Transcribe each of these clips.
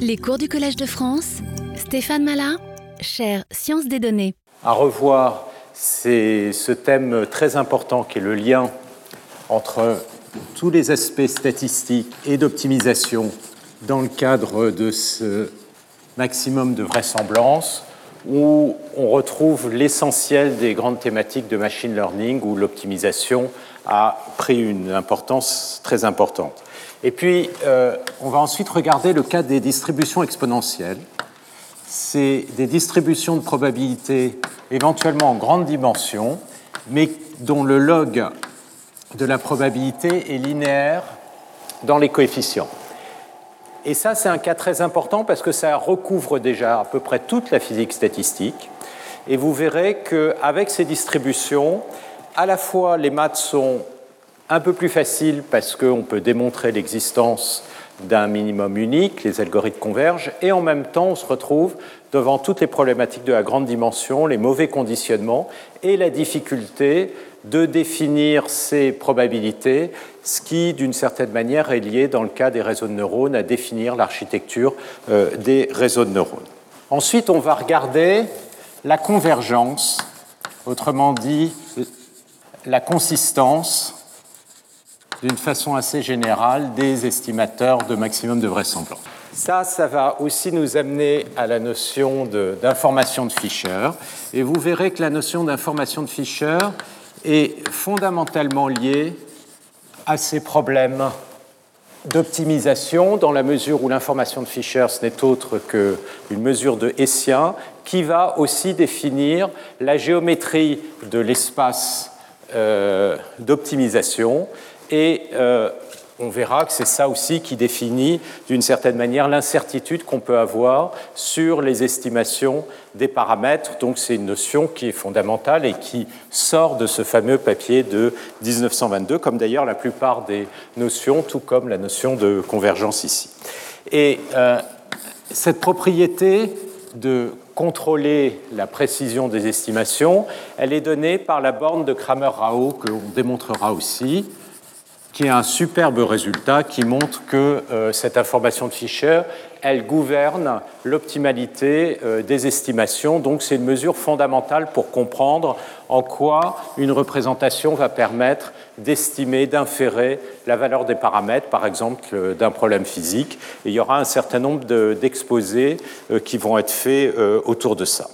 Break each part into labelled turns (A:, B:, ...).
A: Les cours du Collège de France, Stéphane Malin, cher Sciences des données.
B: À revoir, c'est ce thème très important qui est le lien entre tous les aspects statistiques et d'optimisation dans le cadre de ce maximum de vraisemblance où on retrouve l'essentiel des grandes thématiques de machine learning où l'optimisation a pris une importance très importante. Et puis, euh, on va ensuite regarder le cas des distributions exponentielles. C'est des distributions de probabilité éventuellement en grande dimension, mais dont le log de la probabilité est linéaire dans les coefficients. Et ça, c'est un cas très important parce que ça recouvre déjà à peu près toute la physique statistique. Et vous verrez qu'avec ces distributions, à la fois les maths sont un peu plus faciles parce qu'on peut démontrer l'existence d'un minimum unique, les algorithmes convergent, et en même temps, on se retrouve devant toutes les problématiques de la grande dimension, les mauvais conditionnements et la difficulté de définir ces probabilités, ce qui, d'une certaine manière, est lié, dans le cas des réseaux de neurones, à définir l'architecture euh, des réseaux de neurones. Ensuite, on va regarder la convergence, autrement dit, la consistance d'une façon assez générale des estimateurs de maximum de vraisemblance. Ça, ça va aussi nous amener à la notion d'information de, de, Fisher. Et vous verrez que la notion d'information de Fisher est fondamentalement liée à ces problèmes d'optimisation dans la mesure où l'information de Fisher, ce n'est autre qu'une mesure de Hessien qui va aussi définir la géométrie de l'espace d'optimisation et euh, on verra que c'est ça aussi qui définit d'une certaine manière l'incertitude qu'on peut avoir sur les estimations des paramètres. Donc c'est une notion qui est fondamentale et qui sort de ce fameux papier de 1922, comme d'ailleurs la plupart des notions, tout comme la notion de convergence ici. Et euh, cette propriété de contrôler la précision des estimations, elle est donnée par la borne de Kramer-Rao que l'on démontrera aussi qui est un superbe résultat qui montre que euh, cette information de Fisher, elle gouverne l'optimalité euh, des estimations. Donc c'est une mesure fondamentale pour comprendre en quoi une représentation va permettre d'estimer, d'inférer la valeur des paramètres, par exemple euh, d'un problème physique. Et il y aura un certain nombre d'exposés qui vont être faits autour de ça.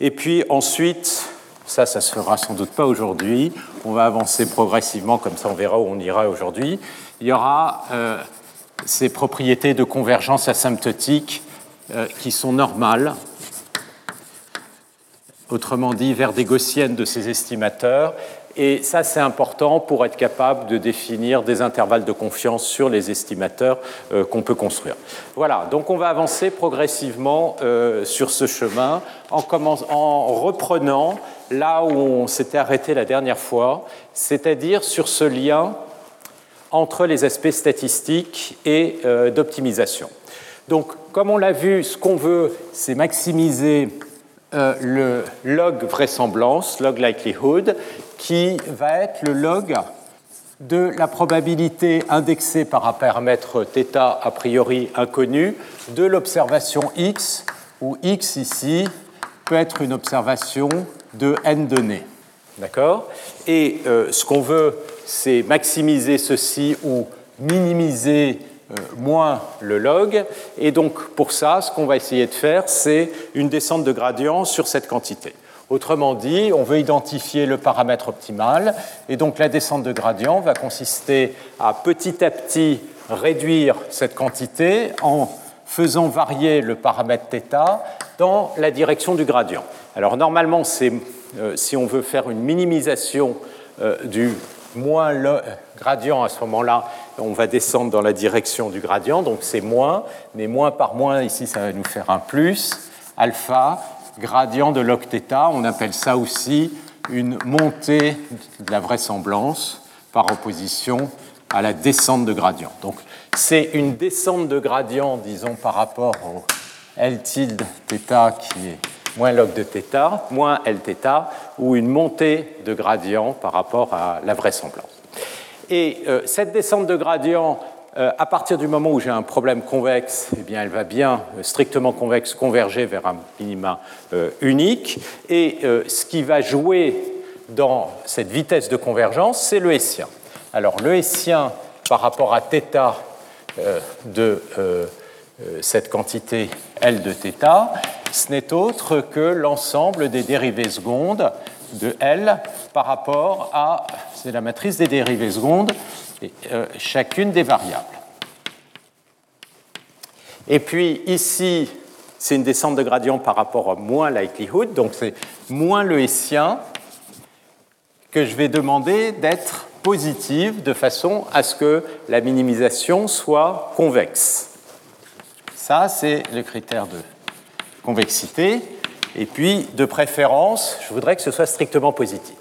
B: Et puis ensuite, ça, ça se fera sans doute pas aujourd'hui. On va avancer progressivement, comme ça on verra où on ira aujourd'hui. Il y aura euh, ces propriétés de convergence asymptotique euh, qui sont normales, autrement dit, vers des gaussiennes de ces estimateurs, et ça, c'est important pour être capable de définir des intervalles de confiance sur les estimateurs euh, qu'on peut construire. Voilà, donc on va avancer progressivement euh, sur ce chemin en, en, reprenant là où on s'était arrêté la dernière fois, c'est-à-dire sur ce lien entre les aspects statistiques et euh, d'optimisation. Donc, comme on l'a vu, ce qu'on veut, c'est maximiser le log vraisemblance, log likelihood, qui va être le log de la probabilité indexée par un paramètre θ a priori inconnu de l'observation x, où x ici peut être une observation de n données. D'accord? Et euh, ce qu'on veut, c'est maximiser ceci ou minimiser euh, moins le log. Et donc pour ça, ce qu'on va essayer de faire, c'est une descente de gradient sur cette quantité. Autrement dit, on veut identifier le paramètre optimal, et donc la descente de gradient va consister à petit à petit réduire cette quantité en faisant varier le paramètre θ dans la direction du gradient. Alors normalement, euh, si on veut faire une minimisation euh, du moins le gradient à ce moment-là, on va descendre dans la direction du gradient, donc c'est moins, mais moins par moins, ici ça va nous faire un plus, alpha, gradient de log. On appelle ça aussi une montée de la vraisemblance par opposition à la descente de gradient. Donc c'est une descente de gradient, disons, par rapport au L tilde θ qui est moins log de θ, moins Lθ, ou une montée de gradient par rapport à la vraisemblance. Et euh, cette descente de gradient, euh, à partir du moment où j'ai un problème convexe, eh bien, elle va bien, euh, strictement convexe, converger vers un minima euh, unique. Et ce qui va jouer dans cette vitesse de convergence, c'est le hessien. Alors, le hessien par rapport à θ de cette quantité L de θ, ce n'est autre que l'ensemble des dérivées secondes de L par rapport à, c'est la matrice des dérivées secondes euh, chacune des variables. Et puis ici, c'est une descente de gradient par rapport à moins likelihood, donc c'est moins le hessien que je vais demander d'être positive de façon à ce que la minimisation soit convexe. Ça, c'est le critère de convexité. Et puis, de préférence, je voudrais que ce soit strictement positif.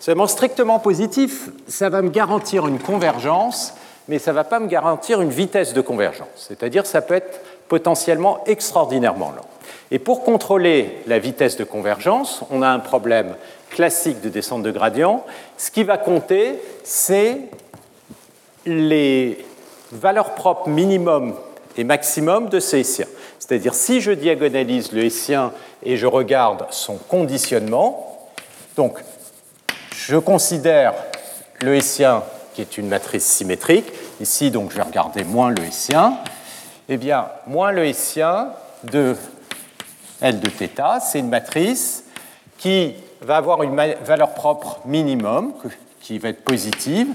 B: Seulement strictement positif, ça va me garantir une convergence, mais ça ne va pas me garantir une vitesse de convergence. C'est-à-dire ça peut être potentiellement extraordinairement lent. Et pour contrôler la vitesse de convergence, on a un problème classique de descente de gradient. Ce qui va compter, c'est les valeurs propres minimum et maximum de ce hessien. C'est-à-dire si je diagonalise le hessien et je regarde son conditionnement, donc je considère le hessien qui est une matrice symétrique. Ici, donc, je vais regarder moins le hessien. Eh bien, moins le hessien de L de θ, c'est une matrice qui va avoir une valeur propre minimum, qui va être positive.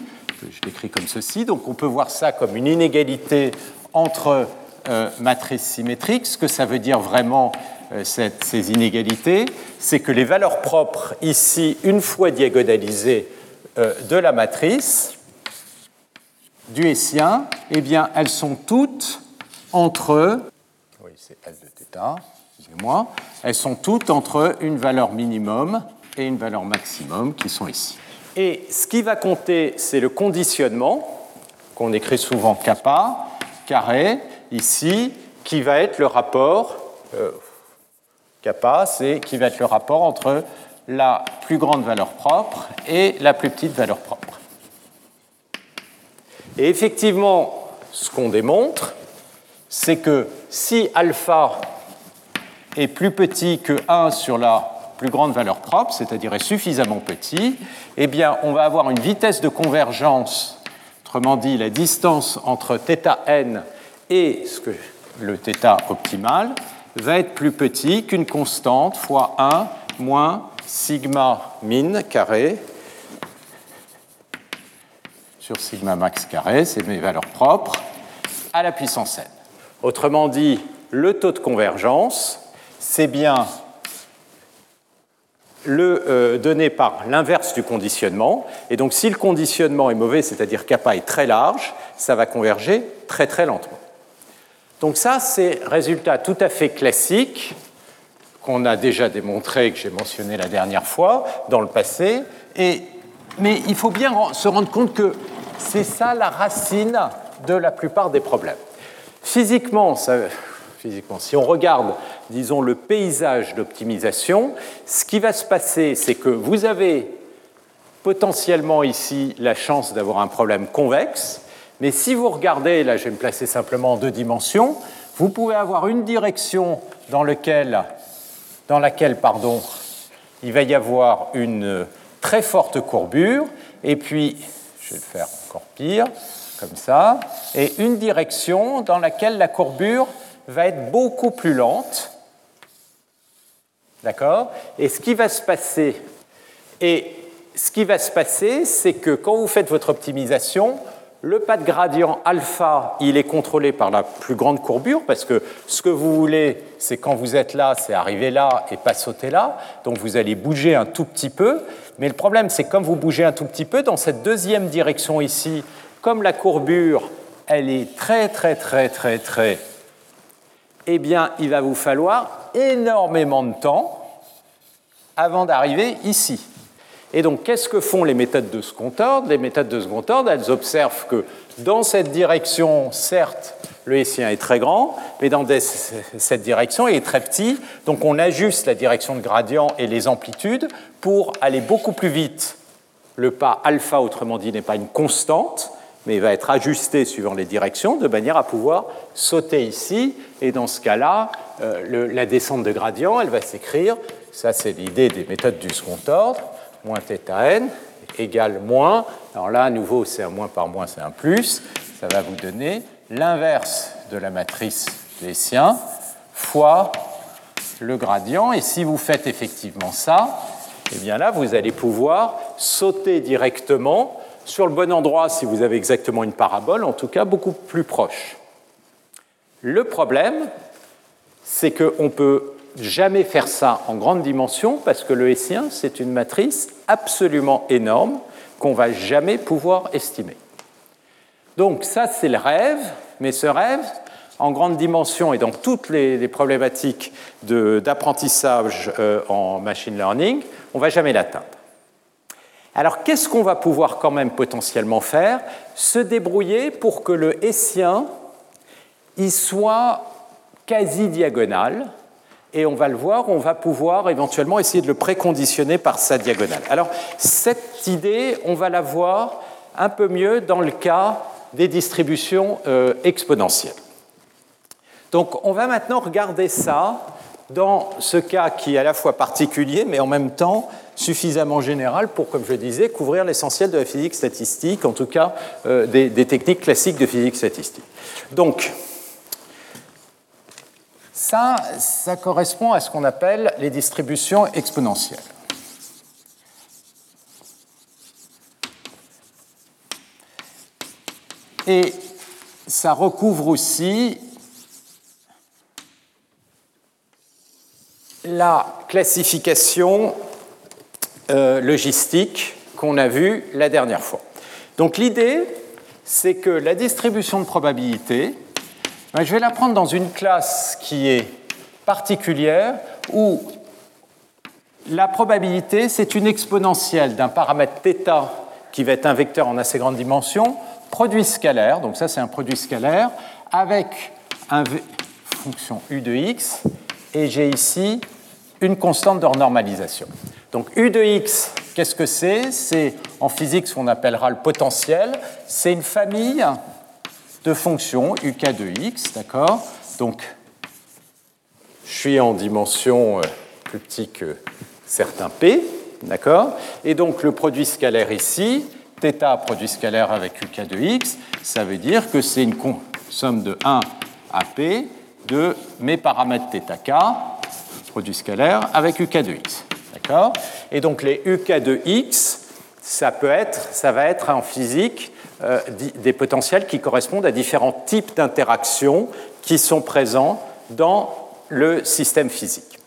B: Je l'écris comme ceci. Donc, on peut voir ça comme une inégalité entre euh, matrices symétriques. Ce que ça veut dire vraiment, euh, ces inégalités, c'est que les valeurs propres ici, une fois diagonalisées euh, de la matrice du Hessien, eh bien, elles sont toutes entre, oui, c'est L de θ, excusez-moi, elles sont toutes entre une valeur minimum et une valeur maximum qui sont ici. Et ce qui va compter, c'est le conditionnement, qu'on écrit souvent kappa, carré, ici, qui va être le rapport, euh, kappa, c'est qui va être le rapport entre la plus grande valeur propre et la plus petite valeur propre. Et effectivement, ce qu'on démontre, c'est que si alpha est plus petit que 1 sur la plus grande valeur propre, c'est-à-dire est suffisamment petit, eh bien, on va avoir une vitesse de convergence, autrement dit, la distance entre θn et le θ optimal, va être plus petit qu'une constante fois 1 moins sigma min carré sur sigma max carré, c'est mes valeurs propres, à la puissance n. Autrement dit, le taux de convergence, c'est bien le euh, donné par l'inverse du conditionnement. Et donc si le conditionnement est mauvais, c'est-à-dire kappa est très large, ça va converger très très lentement. Donc ça, c'est résultat tout à fait classique qu'on a déjà démontré, que j'ai mentionné la dernière fois, dans le passé. Mais il faut bien se rendre compte que c'est ça la racine de la plupart des problèmes. Physiquement, physiquement, si on regarde, disons, le paysage d'optimisation, ce qui va se passer, c'est que vous avez potentiellement ici la chance d'avoir un problème convexe, mais si vous regardez, là je vais me placer simplement en deux dimensions, vous pouvez avoir une direction dans, laquelle pardon, il va y avoir une très forte courbure, et puis, je vais le faire encore pire, comme ça, et une direction dans laquelle la courbure va être beaucoup plus lente. D'accord? Et ce qui va se passer, et ce qui va se passer, c'est que quand vous faites votre optimisation, le pas de gradient alpha, il est contrôlé par la plus grande courbure, parce que ce que vous voulez, c'est quand vous êtes là, c'est arriver là et pas sauter là. Donc vous allez bouger un tout petit peu. Mais le problème, c'est comme vous bougez un tout petit peu, dans cette deuxième direction ici, comme la courbure, elle est très, très, très, très, très, eh bien, il va vous falloir énormément de temps avant d'arriver ici. Et donc, qu'est-ce que font les méthodes de second ordre Les méthodes de second ordre, elles observent que dans cette direction, certes, le hessien est très grand, mais dans cette direction, il est très petit. Donc, on ajuste la direction de gradient et les amplitudes pour aller beaucoup plus vite. Le pas alpha, autrement dit, n'est pas une constante, mais il va être ajusté suivant les directions de manière à pouvoir sauter ici. Et dans ce cas-là, euh, la descente de gradient, elle va s'écrire, ça c'est l'idée des méthodes du second ordre, moins θn égale moins, alors là à nouveau c'est un moins par moins, c'est un plus, ça va vous donner l'inverse de la matrice Hessiens fois le gradient. Et si vous faites effectivement ça, eh bien là, vous allez pouvoir sauter directement sur le bon endroit si vous avez exactement une parabole, en tout cas beaucoup plus proche. Le problème, c'est qu'on peut jamais faire ça en grande dimension parce que le Hessien, c'est une matrice absolument énorme qu'on va jamais pouvoir estimer. Donc ça, c'est le rêve, mais ce rêve, en grande dimension et dans toutes les, problématiques d'apprentissage euh, en machine learning, on ne va jamais l'atteindre. Alors qu'est-ce qu'on va pouvoir quand même potentiellement faire? Se débrouiller pour que le hessien il soit quasi diagonal, et on va le voir, on va pouvoir éventuellement essayer de le préconditionner par sa diagonale. Alors cette idée, on va la voir un peu mieux dans le cas des distributions euh, exponentielles. Donc on va maintenant regarder ça dans ce cas qui est à la fois particulier, mais en même temps suffisamment général pour, comme je disais, couvrir l'essentiel de la physique statistique, en tout cas euh, des, des, techniques classiques de physique statistique. Donc, ça, ça correspond à ce qu'on appelle les distributions exponentielles. Et ça recouvre aussi la classification euh, logistique qu'on a vue la dernière fois. Donc l'idée, c'est que la distribution de probabilité, je vais la prendre dans une classe qui est particulière où la probabilité, c'est une exponentielle d'un paramètre θ qui va être un vecteur en assez grande dimension, produit scalaire, donc ça c'est un produit scalaire, avec une fonction u de x, et j'ai ici une constante de renormalisation. Donc U de x, qu'est-ce que c'est? C'est en physique ce qu'on appellera le potentiel. C'est une famille de fonctions uk de x, d'accord Donc je suis en dimension euh, plus petite que certains p, d'accord Et donc le produit scalaire ici, θ produit scalaire avec uk de x, ça veut dire que c'est une somme de 1 à p de mes paramètres θk produit scalaire, avec UK de x. D'accord Et donc les UK de x, ça, peut être, ça va être en physique euh, des potentiels qui correspondent à différents types d'interactions qui sont présents dans le système physique.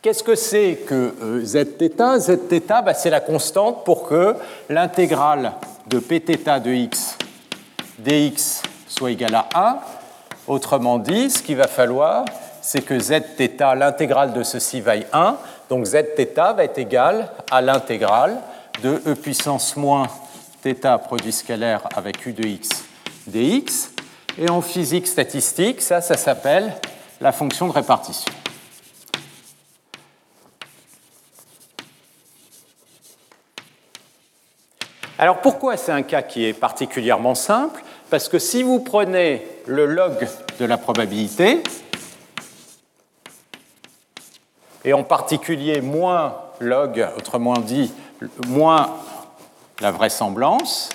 B: Qu'est-ce que c'est que euh, zθ zθ, bah, c'est la constante pour que l'intégrale de pθ de x dx soit égale à 1. Autrement dit, ce qu'il va falloir, c'est que zθ, l'intégrale de ceci vaille 1, donc zθ va être égal à l'intégrale de e puissance moins θ produit scalaire avec u de x dx. Et en physique statistique, ça, ça s'appelle la fonction de répartition. Alors pourquoi c'est un cas qui est particulièrement simple? Parce que si vous prenez le log de la probabilité, et en particulier moins log, autrement dit, moins la vraisemblance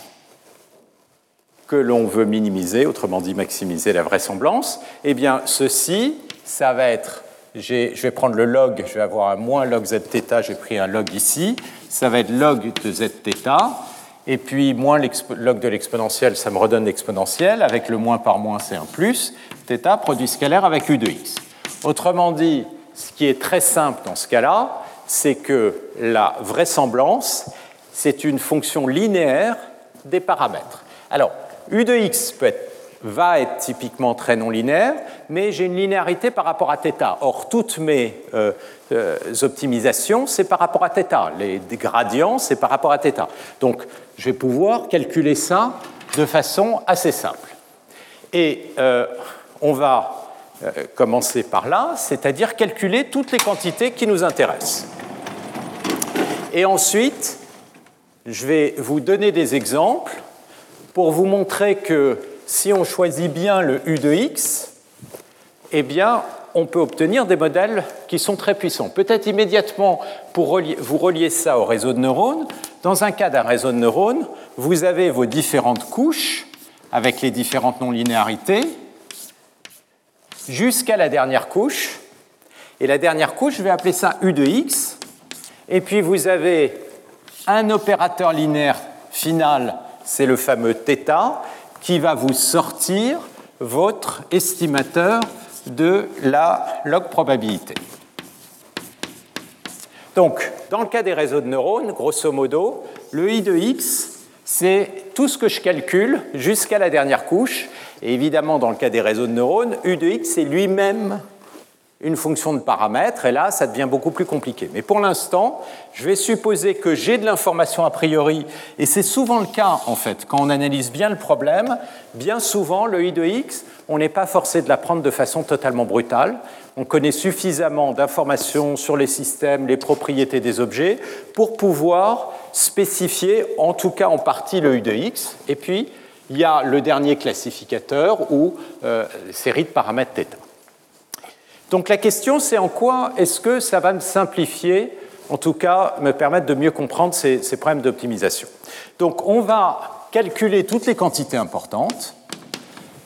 B: que l'on veut minimiser, autrement dit maximiser la vraisemblance, eh bien ceci, ça va être, je vais prendre le log, je vais avoir un moins log zθ, j'ai pris un log ici, ça va être log de zθ, et puis moins log de l'exponentielle, ça me redonne l'exponentielle, avec le moins par moins c'est un plus, θ produit scalaire avec u de x. Autrement dit, ce qui est très simple dans ce cas-là, c'est que la vraisemblance, c'est une fonction linéaire des paramètres. Alors, u de x va être typiquement très non linéaire, mais j'ai une linéarité par rapport à θ. Or, toutes mes euh, euh, optimisations, c'est par rapport à θ. Les gradients, c'est par rapport à θ. Donc, je vais pouvoir calculer ça de façon assez simple. Et euh, on va euh, commencer par là, c'est-à-dire calculer toutes les quantités qui nous intéressent. Et ensuite, je vais vous donner des exemples pour vous montrer que si on choisit bien le U de X, eh bien, on peut obtenir des modèles qui sont très puissants. Peut-être immédiatement, pour vous relier ça au réseau de neurones, dans un cas d'un réseau de neurones, vous avez vos différentes couches avec les différentes non-linéarités jusqu'à la dernière couche. Et la dernière couche, je vais appeler ça U de X. Et puis vous avez un opérateur linéaire final, c'est le fameux θ, qui va vous sortir votre estimateur de la log probabilité. Donc, dans le cas des réseaux de neurones, grosso modo, le i de x, c'est tout ce que je calcule jusqu'à la dernière couche. Et évidemment, dans le cas des réseaux de neurones, u de x est lui-même une fonction de paramètres, et là, ça devient beaucoup plus compliqué. Mais pour l'instant, je vais supposer que j'ai de l'information a priori, et c'est souvent le cas, en fait, quand on analyse bien le problème, bien souvent, le i de x, on n'est pas forcé de l'apprendre de façon totalement brutale. On connaît suffisamment d'informations sur les systèmes, les propriétés des objets, pour pouvoir spécifier, en tout cas en partie, le i de x, et puis, il y a le dernier classificateur, ou euh, série de paramètres θ. Donc la question, c'est en quoi est-ce que ça va me simplifier, en tout cas me permettre de mieux comprendre ces, problèmes d'optimisation. Donc on va calculer toutes les quantités importantes.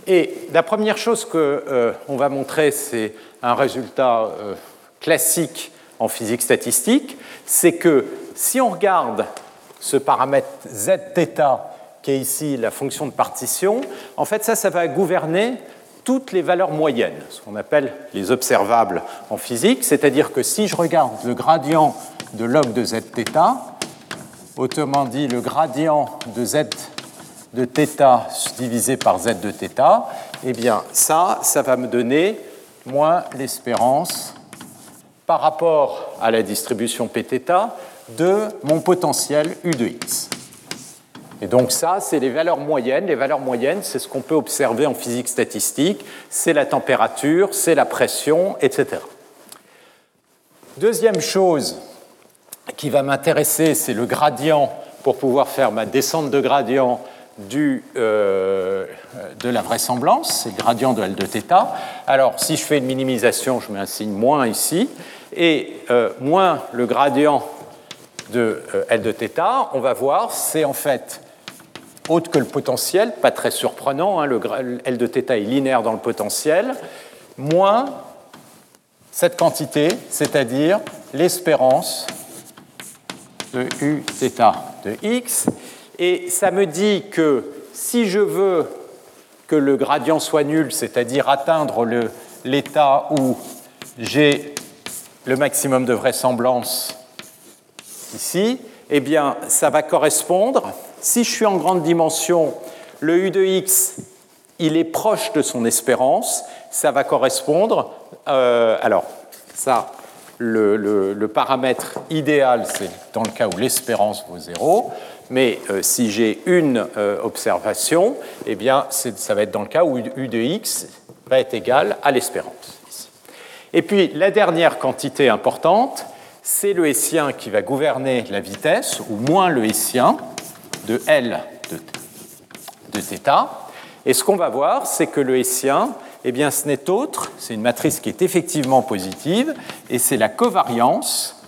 B: Et la première chose qu'on euh, va montrer, c'est un résultat euh, classique en physique statistique, c'est que si on regarde ce paramètre zθ qui est ici la fonction de partition, en fait ça, ça va gouverner toutes les valeurs moyennes, ce qu'on appelle les observables en physique, c'est-à-dire que si je regarde le gradient de log de zθ, autrement dit le gradient de z de θ divisé par z de θ, eh bien ça, ça va me donner moins l'espérance par rapport à la distribution pθ de mon potentiel u de x. Et donc ça, c'est les valeurs moyennes. Les valeurs moyennes, c'est ce qu'on peut observer en physique statistique. C'est la température, c'est la pression, etc. Deuxième chose qui va m'intéresser, c'est le gradient pour pouvoir faire ma descente de gradient du, euh, de la vraisemblance, c'est le gradient de L de θ. Alors, si je fais une minimisation, je mets un signe moins ici, et euh, moins le gradient de euh, L de θ, on va voir, c'est en fait autre que le potentiel, pas très surprenant, hein, L de θ est linéaire dans le potentiel, moins cette quantité, c'est-à-dire l'espérance de u θ de x. Et ça me dit que si je veux que le gradient soit nul, c'est-à-dire atteindre l'état où j'ai le maximum de vraisemblance ici, eh bien, ça va correspondre si je suis en grande dimension, le U de x, il est proche de son espérance, ça va correspondre, euh, alors ça, le, paramètre idéal, c'est dans le cas où l'espérance vaut 0, mais euh, si j'ai une euh, observation, eh bien, ça va être dans le cas où U de x va être égal à l'espérance. Et puis, la dernière quantité importante, c'est le hessien qui va gouverner la vitesse, ou moins le hessien, de L de, θ. Et ce qu'on va voir, c'est que le hessien, eh bien, ce n'est autre, c'est une matrice qui est effectivement positive, et c'est la covariance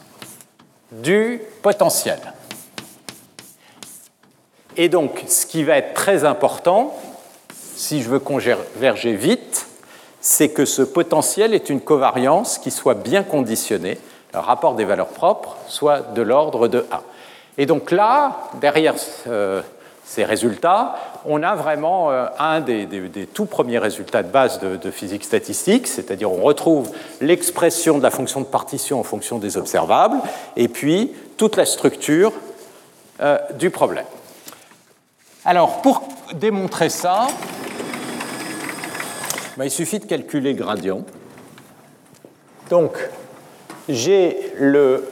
B: du potentiel. Et donc, ce qui va être très important, si je veux converger vite, c'est que ce potentiel est une covariance qui soit bien conditionnée, le rapport des valeurs propres soit de l'ordre de A. Et donc là, derrière euh, ces résultats, on a vraiment euh, un des, tout premiers résultats de base de, physique statistique, c'est-à-dire on retrouve l'expression de la fonction de partition en fonction des observables, et puis toute la structure euh, du problème. Alors, pour démontrer ça, ben, il suffit de calculer le gradient. Donc, j'ai le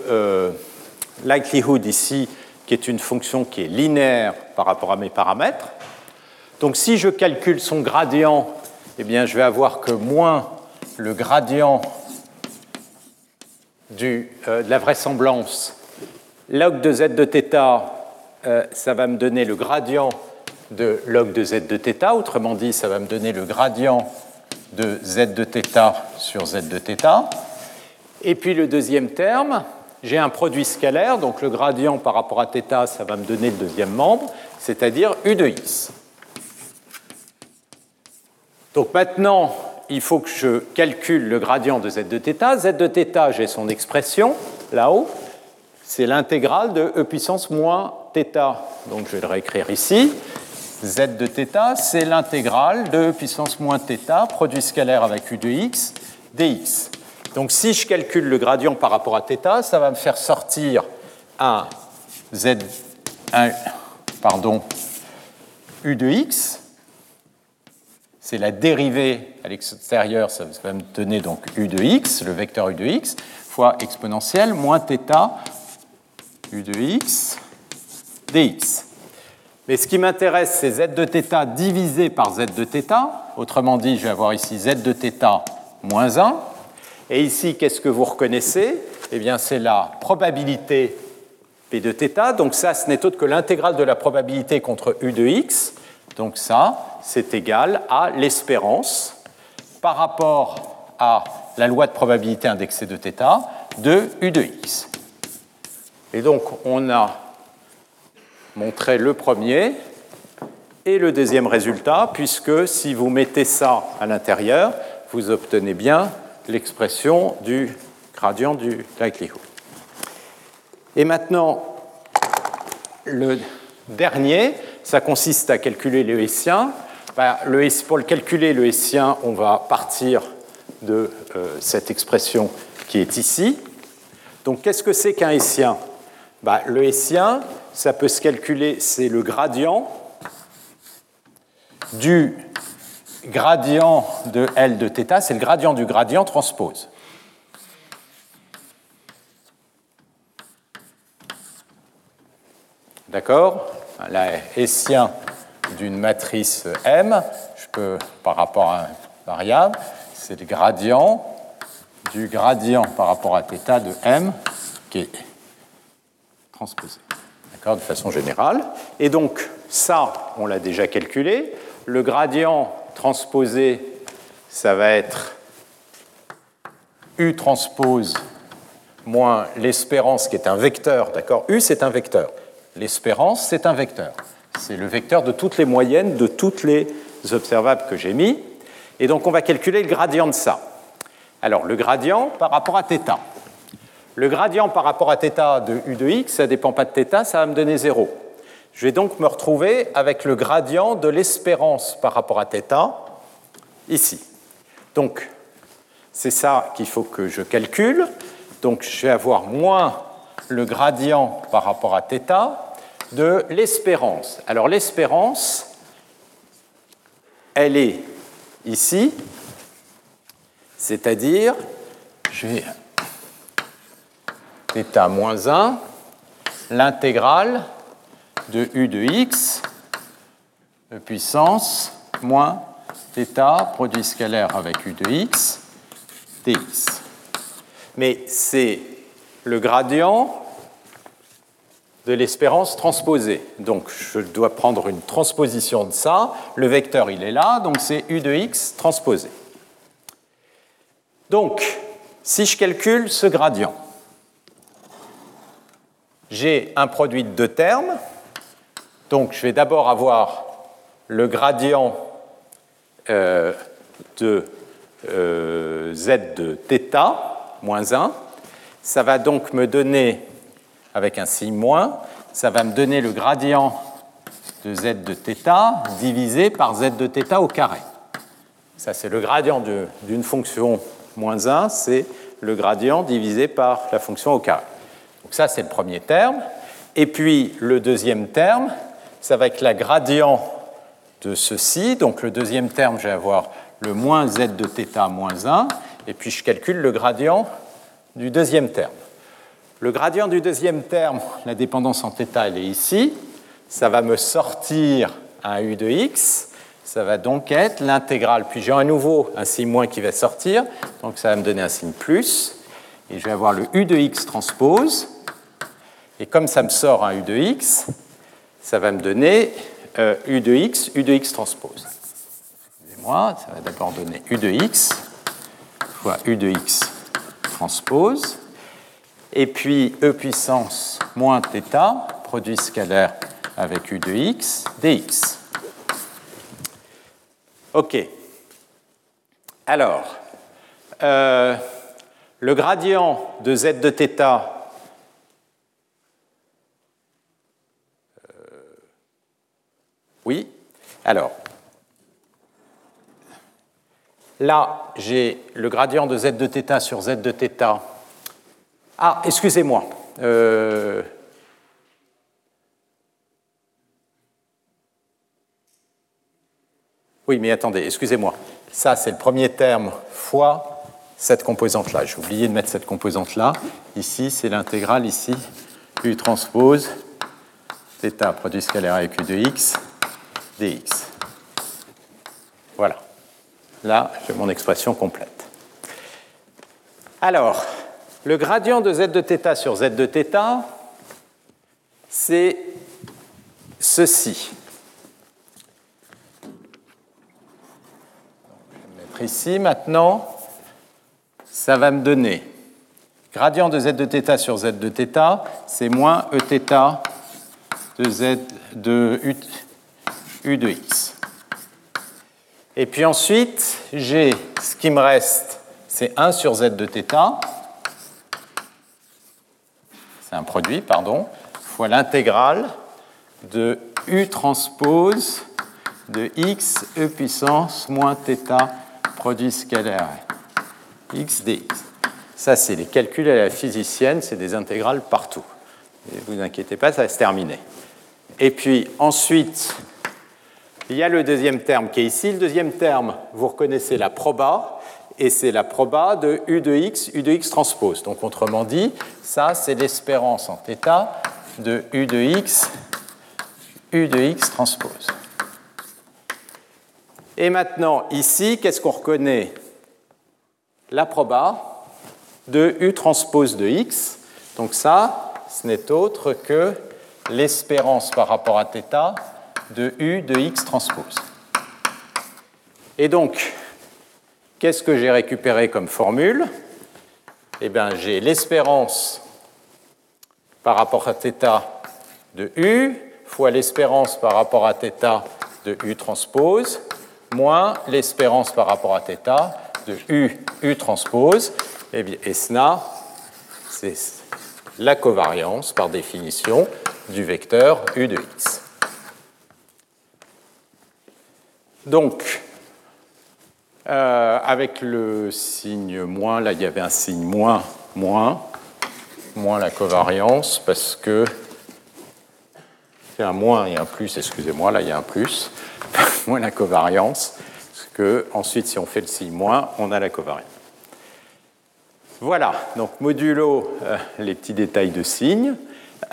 B: likelihood ici, qui est une fonction qui est linéaire par rapport à mes paramètres. Donc si je calcule son gradient, eh bien, je vais avoir que moins le gradient du, euh, de la vraisemblance log de z de θ, euh, ça va me donner le gradient de log de z de θ. Autrement dit, ça va me donner le gradient de z de θ sur z de θ. Et puis le deuxième terme, j'ai un produit scalaire, donc le gradient par rapport à θ, ça va me donner le deuxième membre, c'est-à-dire u de x. Donc maintenant, il faut que je calcule le gradient de z de θ. z de θ, j'ai son expression là-haut, c'est l'intégrale de e puissance moins θ. Donc je vais le réécrire ici. z de θ, c'est l'intégrale de e puissance moins θ, produit scalaire avec u de x, dx. Donc si je calcule le gradient par rapport à θ, ça va me faire sortir un z, un, pardon, u de x. C'est la dérivée à l'extérieur, ça va me donner donc u de x, le vecteur u de x, fois exponentielle moins θ u de x dx. Mais ce qui m'intéresse, c'est z de θ divisé par z de θ. Autrement dit, je vais avoir ici z de θ moins 1. et ici, qu'est-ce que vous reconnaissez? Eh bien, c'est la probabilité p de θ. Donc ça, ce n'est autre que l'intégrale de la probabilité contre u de x. Donc ça, c'est égal à l'espérance par rapport à la loi de probabilité indexée de θ de u de x. Et donc, on a montré le premier et le deuxième résultat, puisque si vous mettez ça à l'intérieur, vous obtenez bien l'expression du gradient du likelihood. Et maintenant, le dernier, ça consiste à calculer le Hessien. Le, pour le calculer, le Hessien, on va partir de euh, cette expression qui est ici. Donc, qu'est-ce que c'est qu'un Hessien? Bah, le hessien, ça peut se calculer, c'est le gradient du gradient de L de θ, c'est le gradient du gradient transpose. D'accord? La hessien d'une matrice M, je peux, par rapport à une variable, c'est le gradient du gradient par rapport à θ de M qui est D'accord, de façon générale. Et donc, ça, on l'a déjà calculé. Le gradient transposé, ça va être U transpose moins l'espérance qui est un vecteur, d'accord U, c'est un vecteur. L'espérance, c'est un vecteur. C'est le vecteur de toutes les moyennes de toutes les observables que j'ai mis. Et donc, on va calculer le gradient de ça. Alors, le gradient par rapport à θ. Le gradient par rapport à θ de u de x, ça ne dépend pas de θ, ça va me donner 0. Je vais donc me retrouver avec le gradient de l'espérance par rapport à θ ici. Donc, c'est ça qu'il faut que je calcule. Donc, je vais avoir moins le gradient par rapport à θ de l'espérance. Alors, l'espérance, elle est ici, c'est-à-dire, je vais θ moins 1, l'intégrale de u de x puissance moins θ produit scalaire avec u de x dx. Mais c'est le gradient de l'espérance transposée. Donc je dois prendre une transposition de ça. Le vecteur, il est là, donc c'est u de x transposé. Donc, si je calcule ce gradient, j'ai un produit de deux termes. Donc je vais d'abord avoir le gradient euh, de euh, z de θ, moins 1. Ça va donc me donner, avec un signe moins, ça va me donner le gradient de z de θ divisé par z de θ au carré. Ça, c'est le gradient d'une fonction moins 1, c'est le gradient divisé par la fonction au carré. Donc ça, c'est le premier terme. Et puis le deuxième terme, ça va être la gradient de ceci. Donc le deuxième terme, je vais avoir le moins z de θ moins 1. Et puis je calcule le gradient du deuxième terme. Le gradient du deuxième terme, la dépendance en θ, elle est ici. Ça va me sortir un u de x. Ça va donc être l'intégrale. Puis j'ai à nouveau un signe moins qui va sortir. Donc ça va me donner un signe plus. Et je vais avoir le u de x transpose et comme ça me sort un u de x, ça va me donner U de x, U de x transpose. Excusez-moi, ça va d'abord donner U de x fois U de x transpose. Et puis E puissance moins θ, produit scalaire avec U de x, dx. OK. Alors, euh, le gradient de z de θ euh, oui. Alors, là, j'ai le gradient de z de θ sur z de θ. Ah, excusez-moi. Euh, oui, mais attendez, excusez-moi. Ça, c'est le premier terme fois cette composante-là. J'ai oublié de mettre cette composante-là. Ici, c'est l'intégrale, ici, U transpose, θ produit scalaire avec U de x, dx. Voilà. Là, j'ai mon expression complète. Alors, le gradient de z de θ sur z de θ, c'est ceci. ici maintenant, ça va me donner gradient de z de θ sur z de θ, c'est moins Eθ de z de u, u de x. Et puis ensuite, j'ai ce qui me reste, c'est 1 sur z de θ, c'est un produit, pardon, fois l'intégrale de u transpose de x e puissance moins θ produit scalaire x dx. Ça, c'est les calculs à la physicienne, c'est des intégrales partout. Ne vous inquiétez pas, ça va se terminer. Et puis ensuite, il y a le deuxième terme qui est ici. Le deuxième terme, vous reconnaissez la proba, et c'est la proba de u de x, u de x transpose. Donc autrement dit, ça, c'est l'espérance en θ de u de x, u de x transpose. Et maintenant, ici, qu'est-ce qu'on reconnaît? La proba de U transpose de X. Donc ça, ce n'est autre que l'espérance par rapport à θ de U de X transpose. Et donc, qu'est-ce que j'ai récupéré comme formule Eh bien, j'ai l'espérance par rapport à θ de U fois l'espérance par rapport à θ de U transpose moins l'espérance par rapport à θ de U, U transpose. Et, eh bien, et SNA, c'est la covariance par définition du vecteur U de x. Donc, euh, avec le signe moins, là il y avait un signe moins, moins, moins la covariance, parce que c'est un moins et un plus, excusez-moi, là il y a un plus moins la covariance, parce que ensuite, si on fait le signe moins, on a la covariance. Voilà, donc modulo euh, les petits détails de signes.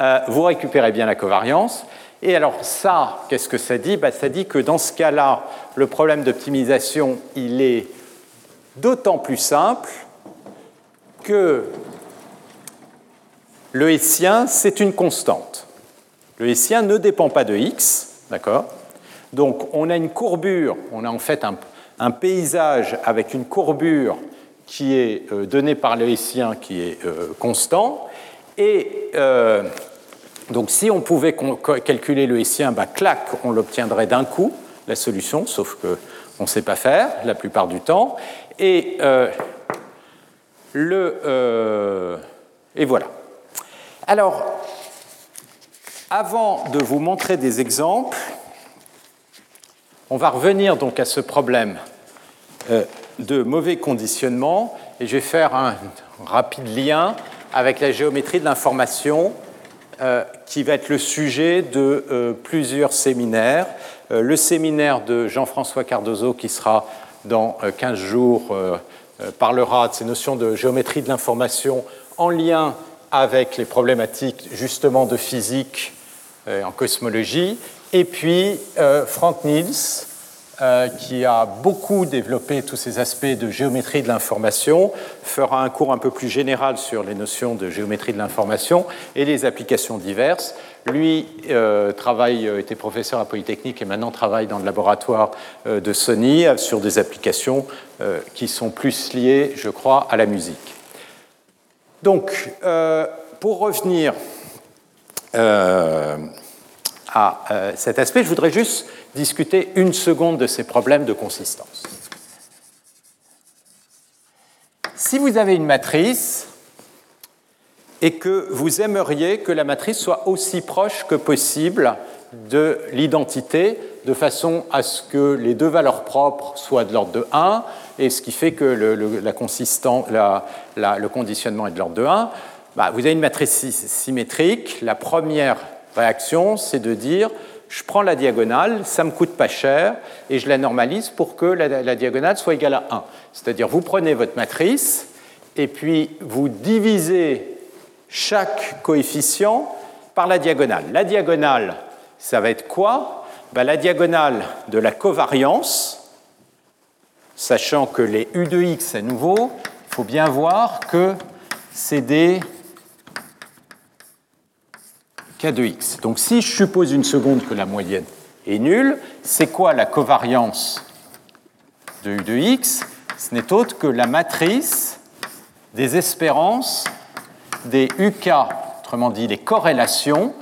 B: Euh, vous récupérez bien la covariance. Et alors ça, qu'est-ce que ça dit? Bah, Ça dit que dans ce cas-là, le problème d'optimisation, il est d'autant plus simple que le hessien, c'est une constante. Le hessien ne dépend pas de x, d'accord? Donc on a une courbure, on a en fait un, paysage avec une courbure qui est euh, donnée par le Hessien qui est euh, constant. Et euh, donc si on pouvait calculer le Hessien, bah, clac, on l'obtiendrait d'un coup, la solution, sauf qu'on ne sait pas faire la plupart du temps. Et, le, et voilà. Alors, avant de vous montrer des exemples, on va revenir donc à ce problème euh, de mauvais conditionnement et je vais faire un rapide lien avec la géométrie de l'information euh, qui va être le sujet de euh, plusieurs séminaires. le séminaire de Jean-François Cardozo qui sera dans 15 jours parlera de ces notions de géométrie de l'information en lien avec les problématiques justement de physique en cosmologie et puis euh, Frank Niels, euh, qui a beaucoup développé tous ces aspects de géométrie de l'information, fera un cours un peu plus général sur les notions de géométrie de l'information et les applications diverses. Lui travaille, était professeur à Polytechnique et maintenant travaille dans le laboratoire de Sony sur des applications qui sont plus liées, je crois, à la musique. Donc, pour revenir à cet aspect, je voudrais juste discuter une seconde de ces problèmes de consistance. Si vous avez une matrice et que vous aimeriez que la matrice soit aussi proche que possible de l'identité, de façon à ce que les deux valeurs propres soient de l'ordre de 1, et ce qui fait que le, la le conditionnement est de l'ordre de 1, bah, vous avez une matrice symétrique. La première réaction, c'est de dire je prends la diagonale, ça me coûte pas cher, et je la normalise pour que la, diagonale soit égale à 1. C'est-à-dire, vous prenez votre matrice, et puis vous divisez chaque coefficient par la diagonale. La diagonale, ça va être quoi? Ben, La diagonale de la covariance, sachant que les U de x, à nouveau, il faut bien voir que c'est des K de x. Donc si je suppose une seconde que la moyenne est nulle, c'est quoi la covariance de U de x? Ce n'est autre que la matrice des espérances des UK, autrement dit les corrélations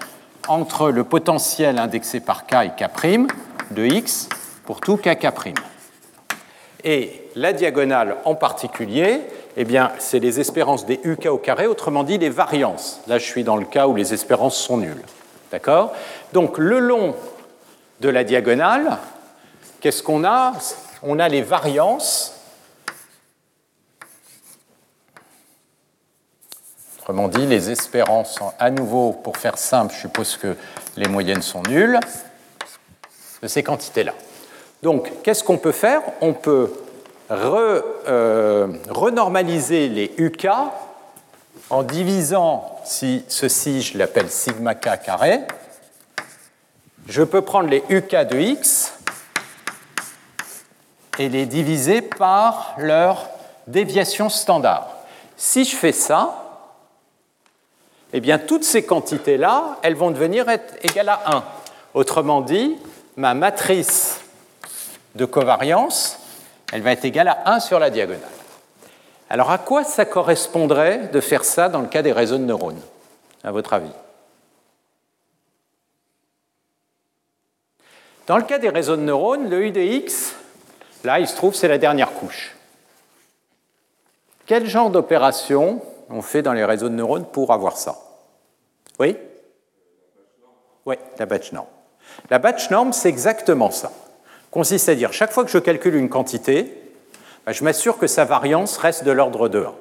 B: entre le potentiel indexé par K et K' de x pour tout KK'. Et la diagonale en particulier, eh bien, c'est les espérances des UK au carré, autrement dit les variances. Là, je suis dans le cas où les espérances sont nulles. D'accord? Donc, le long de la diagonale, qu'est-ce qu'on a? On a les variances. Autrement dit, les espérances, à nouveau, pour faire simple, je suppose que les moyennes sont nulles, de ces quantités-là. Donc, qu'est-ce qu'on peut faire? On peut euh, renormaliser les UK en divisant, si ceci je l'appelle sigma k carré, je peux prendre les UK de x et les diviser par leur déviation standard. Si je fais ça, eh bien toutes ces quantités-là, elles vont devenir égales à 1. Autrement dit, ma matrice de covariance elle va être égale à 1 sur la diagonale. Alors à quoi ça correspondrait de faire ça dans le cas des réseaux de neurones, à votre avis? Dans le cas des réseaux de neurones, le UDX, là, il se trouve, c'est la dernière couche. Quel genre d'opération on fait dans les réseaux de neurones pour avoir ça? Oui? Oui, la batch norm. La batch norm, c'est exactement ça consiste à dire chaque fois que je calcule une quantité, bah, je m'assure que sa variance reste de l'ordre de 1.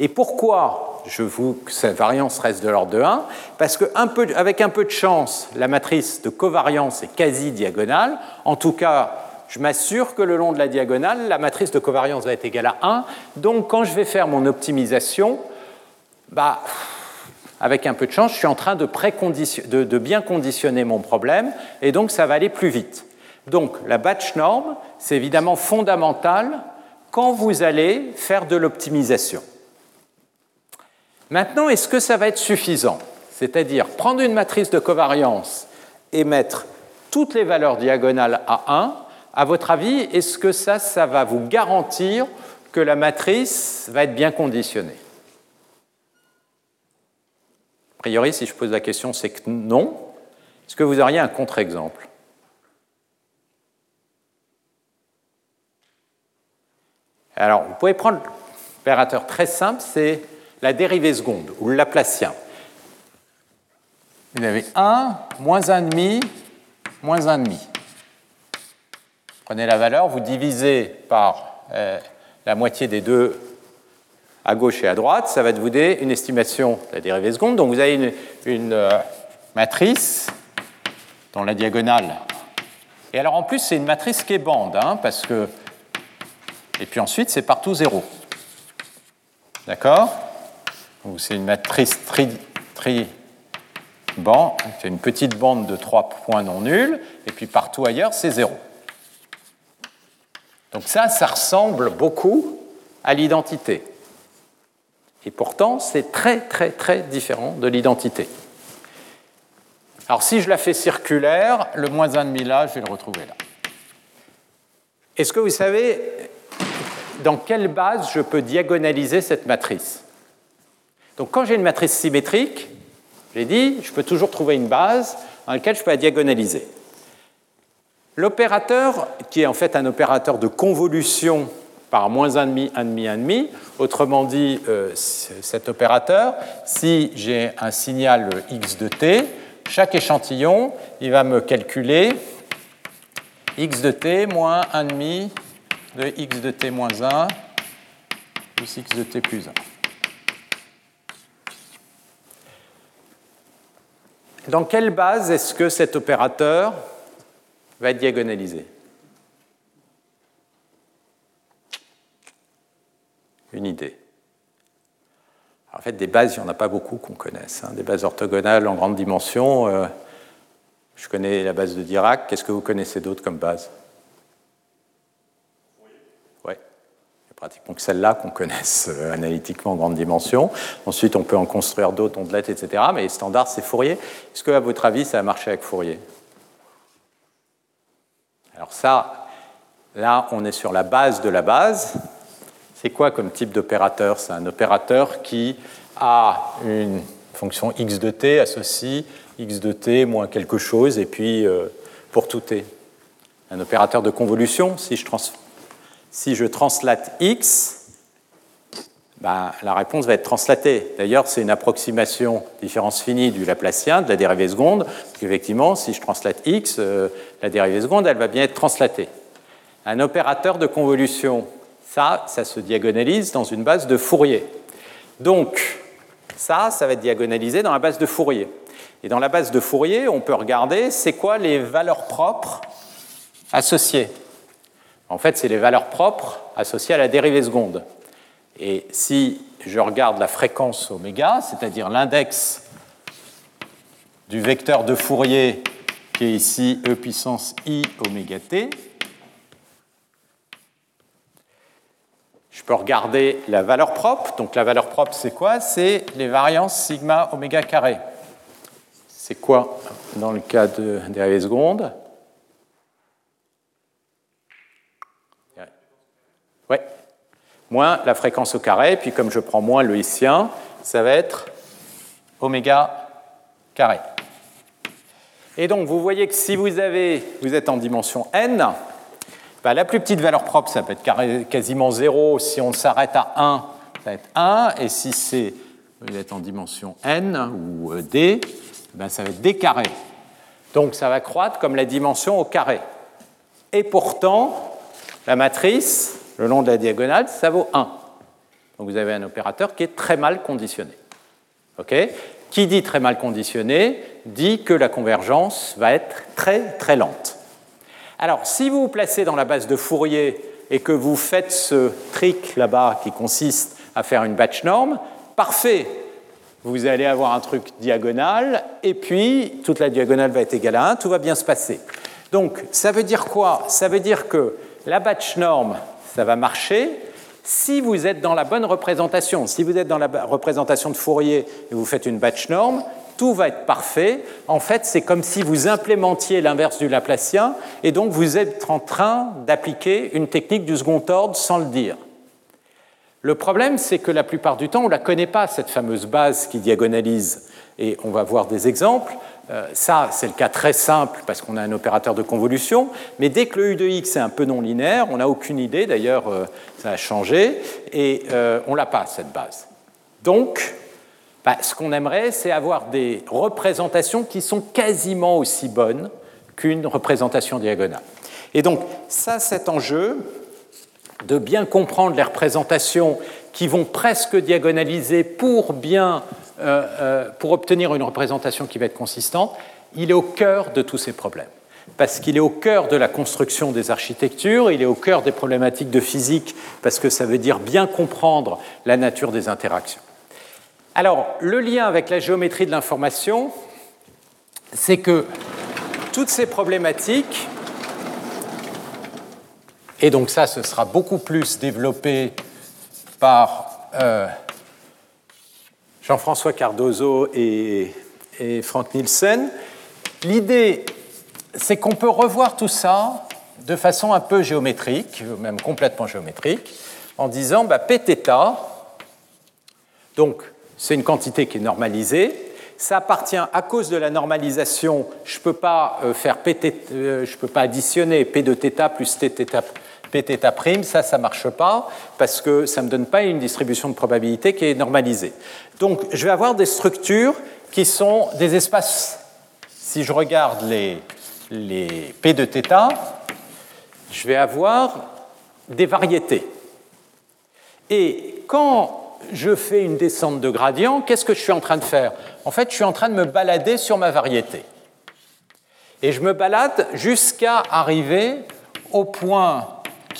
B: Et pourquoi je veux que sa variance reste de l'ordre de 1 Parce qu'avec un peu de chance, la matrice de covariance est quasi diagonale. En tout cas, je m'assure que le long de la diagonale, la matrice de covariance va être égale à 1. Donc quand je vais faire mon optimisation, bah, avec un peu de chance, je suis en train de bien conditionner mon problème, et donc ça va aller plus vite. Donc la batch norm, c'est évidemment fondamental quand vous allez faire de l'optimisation. Maintenant, est-ce que ça va être suffisant? C'est-à-dire prendre une matrice de covariance et mettre toutes les valeurs diagonales à 1, à votre avis, est-ce que ça, ça va vous garantir que la matrice va être bien conditionnée? A priori, si je pose la question, c'est que non. Est-ce que vous auriez un contre-exemple? Alors, vous pouvez prendre l'opérateur très simple, c'est la dérivée seconde, ou le Laplacien. Vous avez 1, moins 1,5, moins 1,5. Prenez la valeur, vous divisez par euh, la moitié des deux à gauche et à droite, ça va vous donner une estimation de la dérivée seconde. Donc vous avez une, euh, matrice dans la diagonale. Et alors en plus, c'est une matrice qui est bande, hein, parce que et puis ensuite, c'est partout 0. D'accord? C'est une matrice tri, tri c'est une petite bande de trois points non nuls, et puis partout ailleurs, c'est 0. Donc ça, ça ressemble beaucoup à l'identité. Et pourtant, c'est très, très, très différent de l'identité. Alors si je la fais circulaire, le moins 1,5 là, je vais le retrouver là. Est-ce que vous savez dans quelle base je peux diagonaliser cette matrice Donc quand j'ai une matrice symétrique, j'ai dit, je peux toujours trouver une base dans laquelle je peux la diagonaliser. L'opérateur, qui est en fait un opérateur de convolution par moins 1,5, 1,5, 1,5, autrement dit, euh, cet opérateur, si j'ai un signal x de t, chaque échantillon, il va me calculer x de t moins 1,5 de x de t moins 1 plus x de t plus 1. Dans quelle base est-ce que cet opérateur va être diagonalisé? Une idée. En fait, des bases, il n'y en a pas beaucoup qu'on connaisse. Hein. Des bases orthogonales en grande dimension. Euh, je connais la base de Dirac. Qu'est-ce que vous connaissez d'autre comme base Oui. C'est pratiquement que celle-là qu'on connaisse euh, analytiquement en grande dimension. Ensuite, on peut en construire d'autres, ondelettes, etc. Mais les standards, c'est Fourier. Est-ce que, à votre avis, ça a marché avec Fourier? Alors ça, là, on est sur la base de la base. C'est quoi comme type d'opérateur? C'est un opérateur qui a une fonction x de t associe x de t moins quelque chose, et puis euh, pour tout t. Un opérateur de convolution, si je, si je translate x, ben, la réponse va être translatée. D'ailleurs, c'est une approximation différence finie du Laplacien, de la dérivée seconde, parce qu'effectivement, si je translate x, euh, la dérivée seconde, elle va bien être translatée. Un opérateur de convolution, ça, ça se diagonalise dans une base de Fourier. Donc, ça, ça va être diagonalisé dans la base de Fourier. Et dans la base de Fourier, on peut regarder c'est quoi les valeurs propres associées. En fait, c'est les valeurs propres associées à la dérivée seconde. Et si je regarde la fréquence oméga, c'est-à-dire l'index du vecteur de Fourier qui est ici e puissance i oméga t, je peux regarder la valeur propre. Donc la valeur propre, c'est quoi? C'est les variances sigma oméga carré. C'est quoi dans le cas de dérivée seconde? Ouais. Moins la fréquence au carré, puis comme je prends moins le hissien, ça va être oméga carré. Et donc vous voyez que si vous, avez, vous êtes en dimension n, bah, la plus petite valeur propre, ça peut être quasiment 0. Si on s'arrête à 1, ça va être 1. Et si c'est, vous êtes en dimension n ou euh, d, ben, ça va être d carré. Donc ça va croître comme la dimension au carré. Et pourtant, la matrice, le long de la diagonale, ça vaut 1. Donc vous avez un opérateur qui est très mal conditionné. OK? Qui dit très mal conditionné dit que la convergence va être très très lente. Alors si vous vous placez dans la base de Fourier et que vous faites ce trick là-bas qui consiste à faire une batch norme, parfait, vous allez avoir un truc diagonal, et puis toute la diagonale va être égale à 1, tout va bien se passer. Donc ça veut dire quoi? Ça veut dire que la batch norme, ça va marcher si vous êtes dans la bonne représentation. Si vous êtes dans la représentation de Fourier et vous faites une batch norme, tout va être parfait. En fait, c'est comme si vous implémentiez l'inverse du Laplacien, et donc vous êtes en train d'appliquer une technique du second ordre sans le dire. Le problème, c'est que la plupart du temps, on ne la connaît pas, cette fameuse base qui diagonalise. Et on va voir des exemples. Euh, ça, c'est le cas très simple parce qu'on a un opérateur de convolution. Mais dès que le U de x est un peu non linéaire, on n'a aucune idée. D'ailleurs, euh, ça a changé. Et euh, on l'a pas, cette base. Donc, bah, ce qu'on aimerait, c'est avoir des représentations qui sont quasiment aussi bonnes qu'une représentation diagonale. Et donc, ça, cet enjeu, de bien comprendre les représentations qui vont presque diagonaliser pour bien euh, euh, pour obtenir une représentation qui va être consistante, il est au cœur de tous ces problèmes. Parce qu'il est au cœur de la construction des architectures, il est au cœur des problématiques de physique, parce que ça veut dire bien comprendre la nature des interactions. Alors, le lien avec la géométrie de l'information, c'est que toutes ces problématiques et donc ça, ce sera beaucoup plus développé par euh, Jean-François Cardozo et, Frank Nielsen. l'idée, c'est qu'on peut revoir tout ça de façon un peu géométrique, même complètement géométrique, en disant bah, Pθ, donc c'est une quantité qui est normalisée, ça appartient à cause de la normalisation, je ne peux pas euh, faire euh, peux pas additionner P de θ plus T Pθ ça, ça ne marche pas parce que ça ne me donne pas une distribution de probabilité qui est normalisée. Donc, je vais avoir des structures qui sont des espaces. Si je regarde les, les P de θ, je vais avoir des variétés. Et quand je fais une descente de gradient, qu'est-ce que je suis en train de faire? En fait, je suis en train de me balader sur ma variété. Et je me balade jusqu'à arriver au point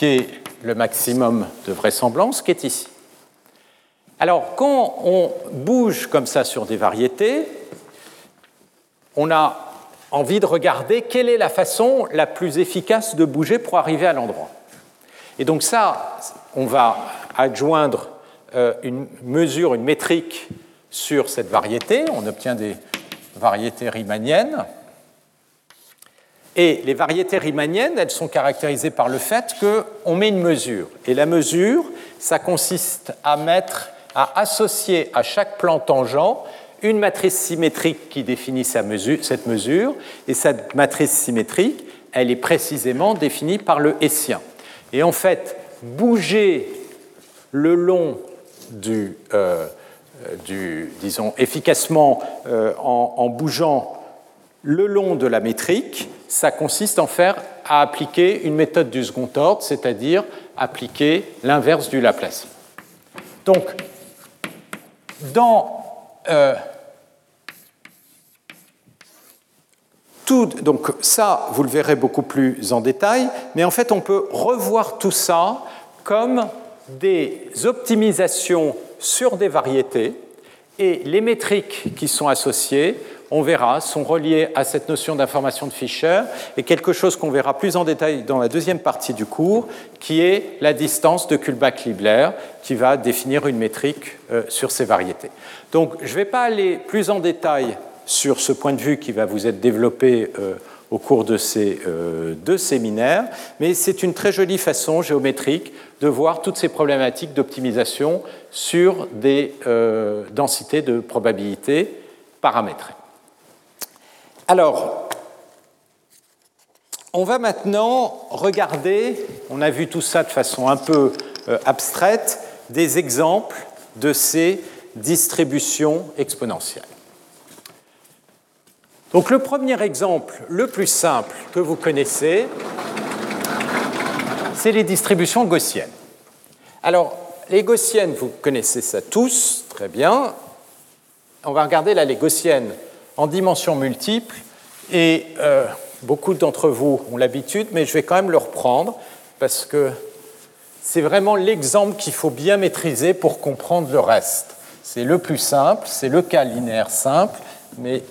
B: est le maximum de vraisemblance, qui est ici. Alors, quand on bouge comme ça sur des variétés, on a envie de regarder quelle est la façon la plus efficace de bouger pour arriver à l'endroit. Et donc ça, on va adjoindre euh, une mesure, une métrique sur cette variété. On obtient des variétés riemanniennes. Et les variétés riemanniennes, elles sont caractérisées par le fait qu'on met une mesure. Et la mesure, ça consiste à mettre, à associer à chaque plan tangent une matrice symétrique qui définit cette mesure, et cette matrice symétrique, elle est précisément définie par le hessien. Et en fait, bouger le long du, euh, disons, efficacement euh, en, bougeant le long de la métrique, ça consiste en faire à appliquer une méthode du second ordre, c'est-à-dire appliquer l'inverse du Laplace. Donc, dans euh, tout, donc ça, vous le verrez beaucoup plus en détail, mais en fait, on peut revoir tout ça comme des optimisations sur des variétés, et les métriques qui sont associées, on verra, sont reliées à cette notion d'information de Fischer, et quelque chose qu'on verra plus en détail dans la deuxième partie du cours, qui est la distance de Kullback-Libler, qui va définir une métrique euh, sur ces variétés. Donc, je ne vais pas aller plus en détail sur ce point de vue qui va vous être développé euh, au cours de ces euh, deux séminaires, mais c'est une très jolie façon géométrique de voir toutes ces problématiques d'optimisation sur des densités de probabilité paramétrées. Alors, on va maintenant regarder, on a vu tout ça de façon un peu euh, abstraite, des exemples de ces distributions exponentielles. Donc le premier exemple, le plus simple que vous connaissez, c'est les distributions gaussiennes. Alors, les gaussiennes, vous connaissez ça tous, très bien. On va regarder là les gaussiennes en dimensions multiples, et euh, beaucoup d'entre vous ont l'habitude, mais je vais quand même le reprendre, parce que c'est vraiment l'exemple qu'il faut bien maîtriser pour comprendre le reste. C'est le plus simple, c'est le cas linéaire simple, mais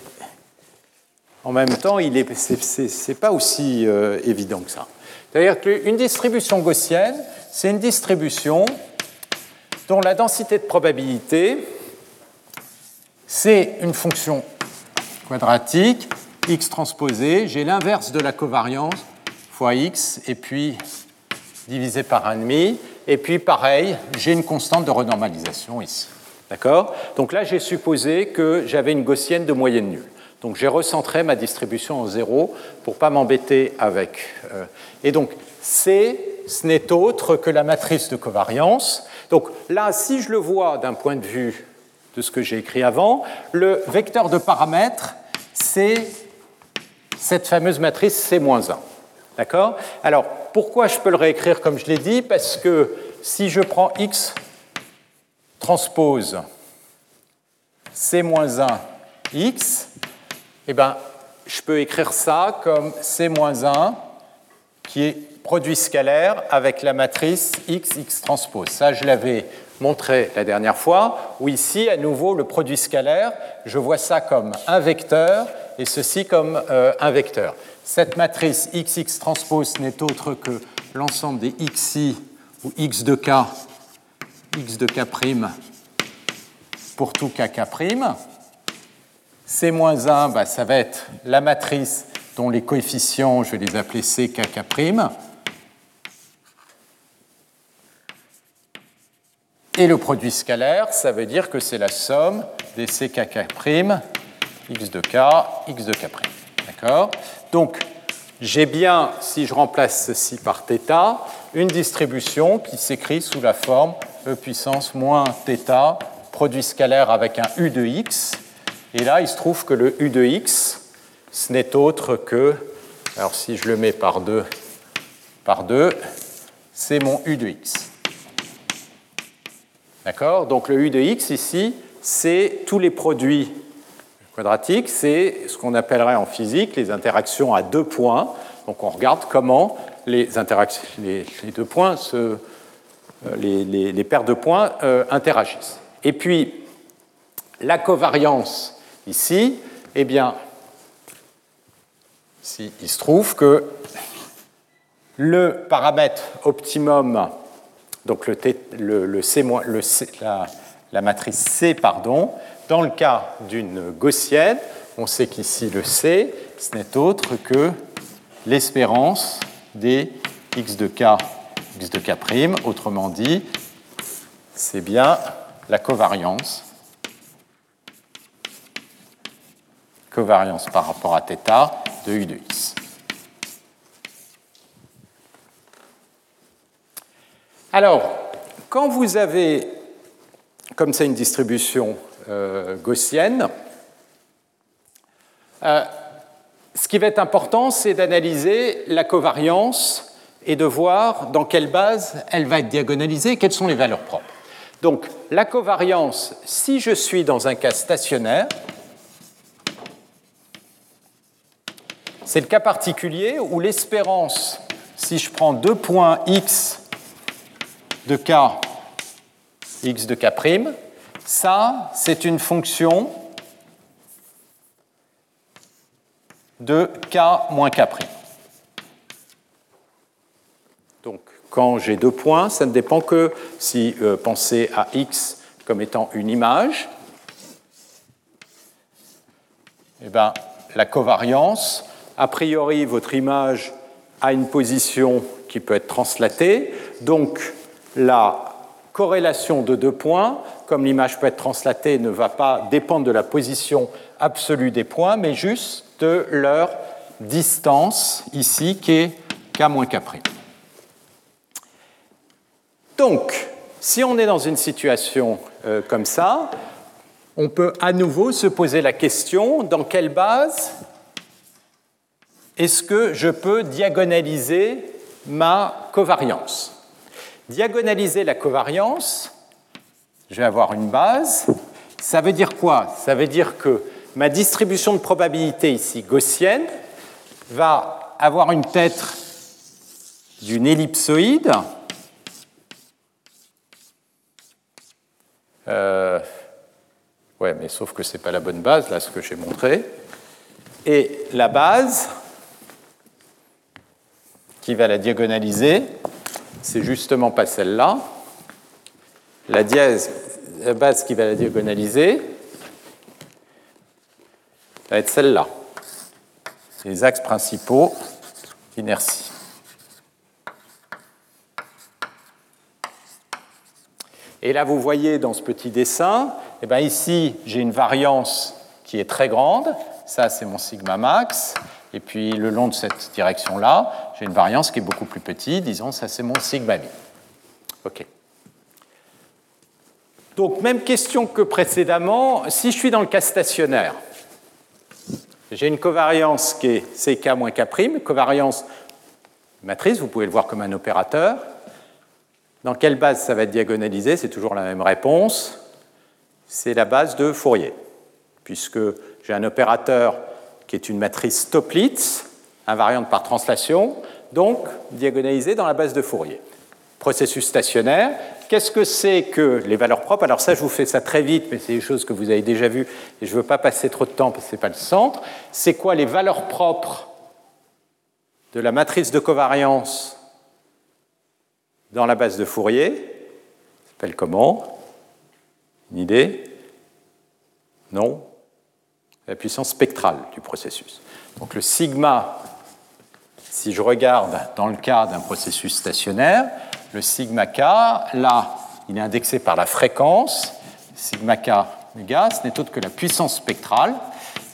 B: en même temps, ce n'est pas aussi euh, évident que ça. C'est-à-dire qu'une distribution gaussienne, c'est une distribution dont la densité de probabilité, c'est une fonction quadratique, x transposé, j'ai l'inverse de la covariance fois x, et puis divisé par 1,5, et puis pareil, j'ai une constante de renormalisation ici. D'accord? Donc là, j'ai supposé que j'avais une gaussienne de moyenne nulle. Donc j'ai recentré ma distribution en zéro pour ne pas m'embêter avec. Euh, et donc C, ce n'est autre que la matrice de covariance. Donc là, si je le vois d'un point de vue de ce que j'ai écrit avant, le vecteur de paramètres, c'est cette fameuse matrice C-1. D'accord? Alors, pourquoi je peux le réécrire comme je l'ai dit? Parce que si je prends X transpose C-1 X, eh bien, je peux écrire ça comme C-1 qui est produit scalaire avec la matrice X, X transpose. Ça, je l'avais montré la dernière fois, où ici, à nouveau, le produit scalaire, je vois ça comme un vecteur et ceci comme euh, un vecteur. Cette matrice X, X transpose n'est autre que l'ensemble des xi ou x de k, x de k' pour tout kk'. C-1, bah, ça va être la matrice dont les coefficients, je vais les appeler C, K, K'. Et le produit scalaire, ça veut dire que c'est la somme des C, K, K', x de K, x de K'. D'accord? Donc, j'ai bien, si je remplace ceci par θ, une distribution qui s'écrit sous la forme E puissance moins θ, produit scalaire avec un U de x. Et là, il se trouve que le U de x, ce n'est autre que, alors si je le mets par 2, par 2, c'est mon U de x. D'accord Donc le U de x ici, c'est tous les produits quadratique, c'est ce qu'on appellerait en physique les interactions à deux points. Donc on regarde comment les, interactions, les, deux points, euh, les, paires de points euh, interagissent. Et puis la covariance ici, eh bien, si, il se trouve que le paramètre optimum, donc la, matrice C, pardon, dans le cas d'une gaussienne, on sait qu'ici le C, ce n'est autre que l'espérance des x de k, x de k', autrement dit, c'est bien la covariance, covariance par rapport à θ de u de x. Alors, quand vous avez comme ça une distribution euh, gaussienne. Euh, ce qui va être important, c'est d'analyser la covariance et de voir dans quelle base elle va être diagonalisée quelles sont les valeurs propres. Donc la covariance, si je suis dans un cas stationnaire, c'est le cas particulier où l'espérance, si je prends deux points x de k, x de k', ça, c'est une fonction de k moins k'. Donc, quand j'ai deux points, ça ne dépend que si euh, pensez à x comme étant une image, eh bien, la covariance, a priori, votre image a une position qui peut être translatée, donc la corrélation de deux points, comme l'image peut être translatée, ne va pas dépendre de la position absolue des points, mais juste de leur distance ici, qui est k moins k'. Donc, si on est dans une situation euh, comme ça, on peut à nouveau se poser la question dans quelle base est-ce que je peux diagonaliser ma covariance? Diagonaliser la covariance, je vais avoir une base. Ça veut dire quoi? Ça veut dire que ma distribution de probabilité ici gaussienne va avoir une tête d'une ellipsoïde. Euh, ouais, mais sauf que ce n'est pas la bonne base, là, ce que j'ai montré. Et la base qui va la diagonaliser, c'est justement pas celle-là. La dièse, la base qui va la diagonaliser, va être celle-là. Les axes principaux d'inertie. Et là, vous voyez dans ce petit dessin, eh bien ici, j'ai une variance qui est très grande. Ça, c'est mon sigma max. Et puis le long de cette direction-là, j'ai une variance qui est beaucoup plus petite, disons ça c'est mon sigma mi. OK. Donc même question que précédemment, si je suis dans le cas stationnaire, j'ai une covariance qui est CK moins K', covariance matrice, vous pouvez le voir comme un opérateur. Dans quelle base ça va être diagonalisé? C'est toujours la même réponse. C'est la base de Fourier, puisque j'ai un opérateur qui est une matrice Toplitz, invariante par translation, donc diagonalisée dans la base de Fourier. Processus stationnaire, qu'est-ce que c'est que les valeurs propres? Alors ça, je vous fais ça très vite, mais c'est des choses que vous avez déjà vues et je ne veux pas passer trop de temps parce que ce n'est pas le centre. C'est quoi les valeurs propres de la matrice de covariance dans la base de Fourier? Ça s'appelle comment? Une idée? Non? La puissance spectrale du processus. Donc le sigma, si je regarde dans le cas d'un processus stationnaire, le sigma k, là, il est indexé par la fréquence, sigma k méga, ce n'est autre que la puissance spectrale.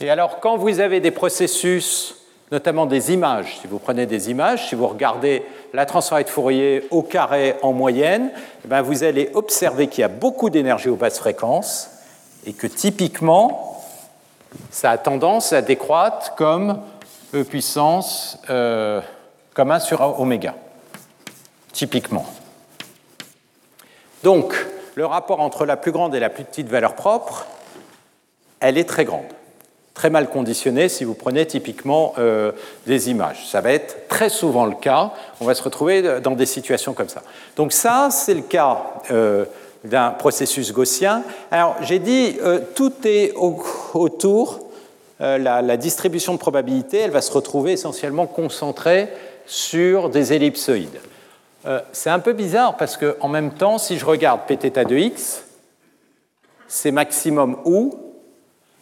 B: Et alors, quand vous avez des processus, notamment des images, si vous prenez des images, si vous regardez la transformée de Fourier au carré en moyenne, eh bien vous allez observer qu'il y a beaucoup d'énergie aux basses fréquences et que typiquement, ça a tendance à décroître comme E puissance euh, comme 1 sur oméga, typiquement. Donc, le rapport entre la plus grande et la plus petite valeur propre, elle est très grande très mal conditionnée si vous prenez typiquement euh, des images. Ça va être très souvent le cas. On va se retrouver dans des situations comme ça. Donc ça, c'est le cas euh, d'un processus gaussien. Alors j'ai dit, euh, tout est autour. La, la, distribution de probabilité, elle va se retrouver essentiellement concentrée sur des ellipsoïdes. c'est un peu bizarre parce qu'en même temps, si je regarde pθ de x, c'est maximum où?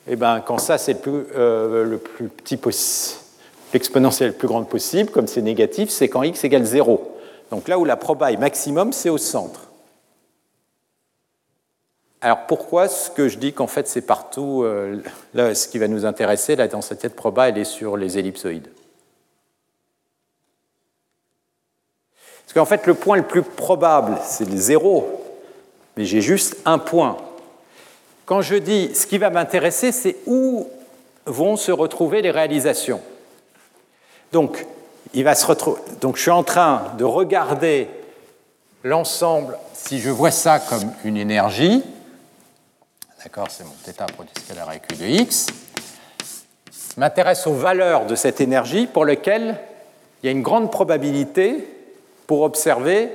B: Eh ben, quand ça c'est plus, euh, le plus petit possible, l'exponentielle le plus grande possible, comme c'est négatif, c'est quand x égale 0. Donc là où la proba est maximum, c'est au centre. Alors pourquoi ce que je dis qu'en fait c'est partout, euh, là ce qui va nous intéresser, la densité de proba, elle est sur les ellipsoïdes? Parce qu'en fait le point le plus probable, c'est le 0, mais j'ai juste un point quand je dis ce qui va m'intéresser, c'est où vont se retrouver les réalisations. Donc je suis en train de regarder l'ensemble, si je vois ça comme une énergie, d'accord, c'est mon θ produit scalaire avec U de x, m'intéresse aux valeurs de cette énergie pour lesquelles il y a une grande probabilité pour observer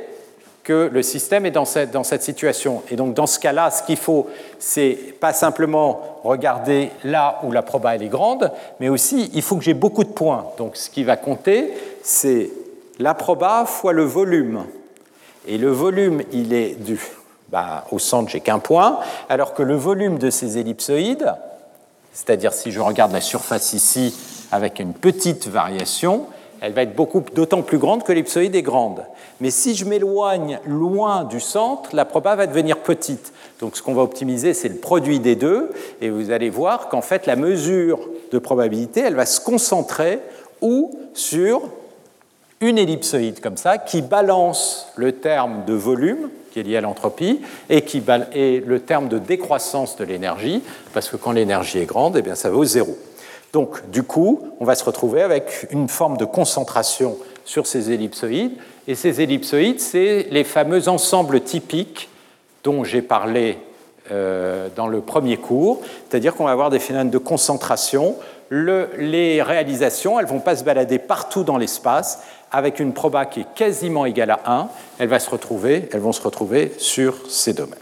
B: que le système est dans cette, dans cette situation. Et donc dans ce cas-là, ce qu'il faut, c'est pas simplement regarder là où la proba est grande, mais aussi il faut que j'ai beaucoup de points. Donc ce qui va compter, c'est la proba fois le volume. Et le volume, il est du... Bah, au centre, j'ai qu'un point, alors que le volume de ces ellipsoïdes, c'est-à-dire si je regarde la surface ici avec une petite variation, elle va être beaucoup d'autant plus grande que l'ellipsoïde est grande. Mais si je m'éloigne loin du centre, la proba va devenir petite. Donc ce qu'on va optimiser, c'est le produit des deux, et vous allez voir qu'en fait la mesure de probabilité, elle va se concentrer ou sur une ellipsoïde comme ça, qui balance le terme de volume, qui est lié à l'entropie, et, qui et le terme de décroissance de l'énergie, parce que quand l'énergie est grande, eh bien, ça vaut zéro. Donc, du coup, on va se retrouver avec une forme de concentration sur ces ellipsoïdes. Et ces ellipsoïdes, c'est les fameux ensembles typiques dont j'ai parlé euh, dans le premier cours, c'est-à-dire qu'on va avoir des phénomènes de concentration. les réalisations, elles ne vont pas se balader partout dans l'espace avec une proba qui est quasiment égale à 1. Elles, vont se retrouver sur ces domaines.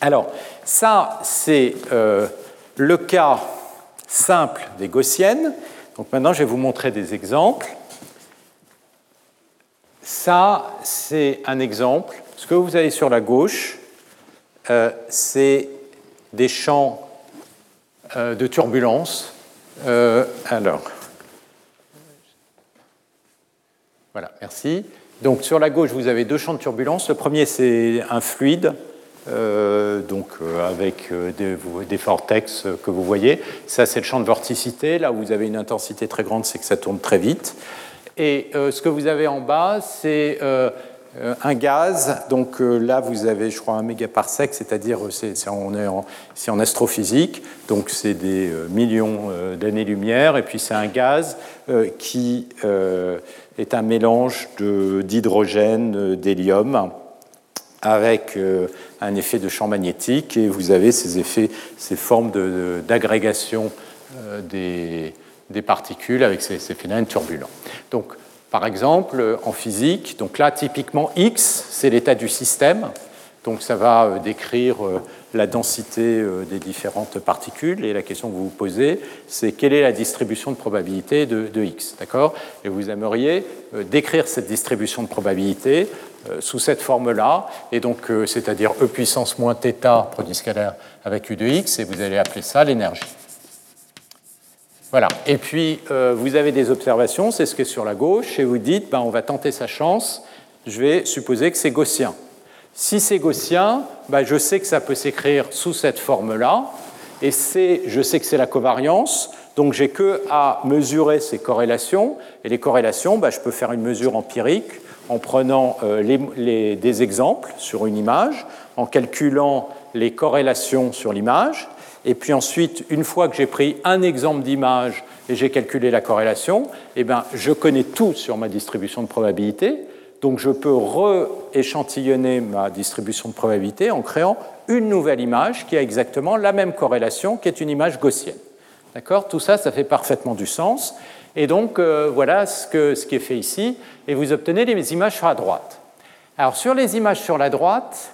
B: Alors, ça, c'est euh, le cas simple des gaussiennes. Donc maintenant, je vais vous montrer des exemples. Ça, c'est un exemple. Ce que vous avez sur la gauche, euh, c'est des champs euh, de turbulence. Alors, voilà, merci. Donc sur la gauche, vous avez deux champs de turbulence. Le premier, c'est un fluide euh, donc euh, avec euh, des, vortex que vous voyez. Ça, c'est le champ de vorticité. Là où vous avez une intensité très grande, c'est que ça tourne très vite. Et ce que vous avez en bas, c'est un gaz. Donc là, vous avez, je crois, un mégaparsec, c'est-à-dire c'est, on est en, en, astrophysique, donc c'est des millions d'années-lumière. Et puis c'est un gaz qui est un mélange d'hydrogène, d'hélium avec euh, un effet de champ magnétique et vous avez ces effets, ces formes d'agrégation euh, des, des, particules avec ces, phénomènes turbulents. Donc, par exemple, en physique, donc là, typiquement, X, c'est l'état du système. Donc, ça va euh, décrire la densité des différentes particules. Et la question que vous vous posez, c'est quelle est la distribution de probabilité de, X. D'accord? Et vous aimeriez décrire cette distribution de probabilité euh, sous cette forme-là, et donc euh, c'est-à-dire E puissance moins θ produit scalaire avec U de x, et vous allez appeler ça l'énergie. Voilà. Et puis, euh, vous avez des observations, c'est ce qui est sur la gauche, et vous dites, ben, on va tenter sa chance, je vais supposer que c'est gaussien. Si c'est gaussien, ben, je sais que ça peut s'écrire sous cette forme-là, et je sais que c'est la covariance, donc j'ai que à mesurer ces corrélations, et les corrélations, ben, je peux faire une mesure empirique en prenant euh, des exemples sur une image, en calculant les corrélations sur l'image, et puis ensuite, une fois que j'ai pris un exemple d'image et j'ai calculé la corrélation, eh bien, je connais tout sur ma distribution de probabilité. Donc je peux re-échantillonner ma distribution de probabilité en créant une nouvelle image qui a exactement la même corrélation, qui est une image gaussienne. D'accord? Tout ça, ça fait parfaitement du sens. Et donc, euh, voilà ce, ce qui est fait ici. Et vous obtenez les images sur la droite. Alors, sur les images sur la droite,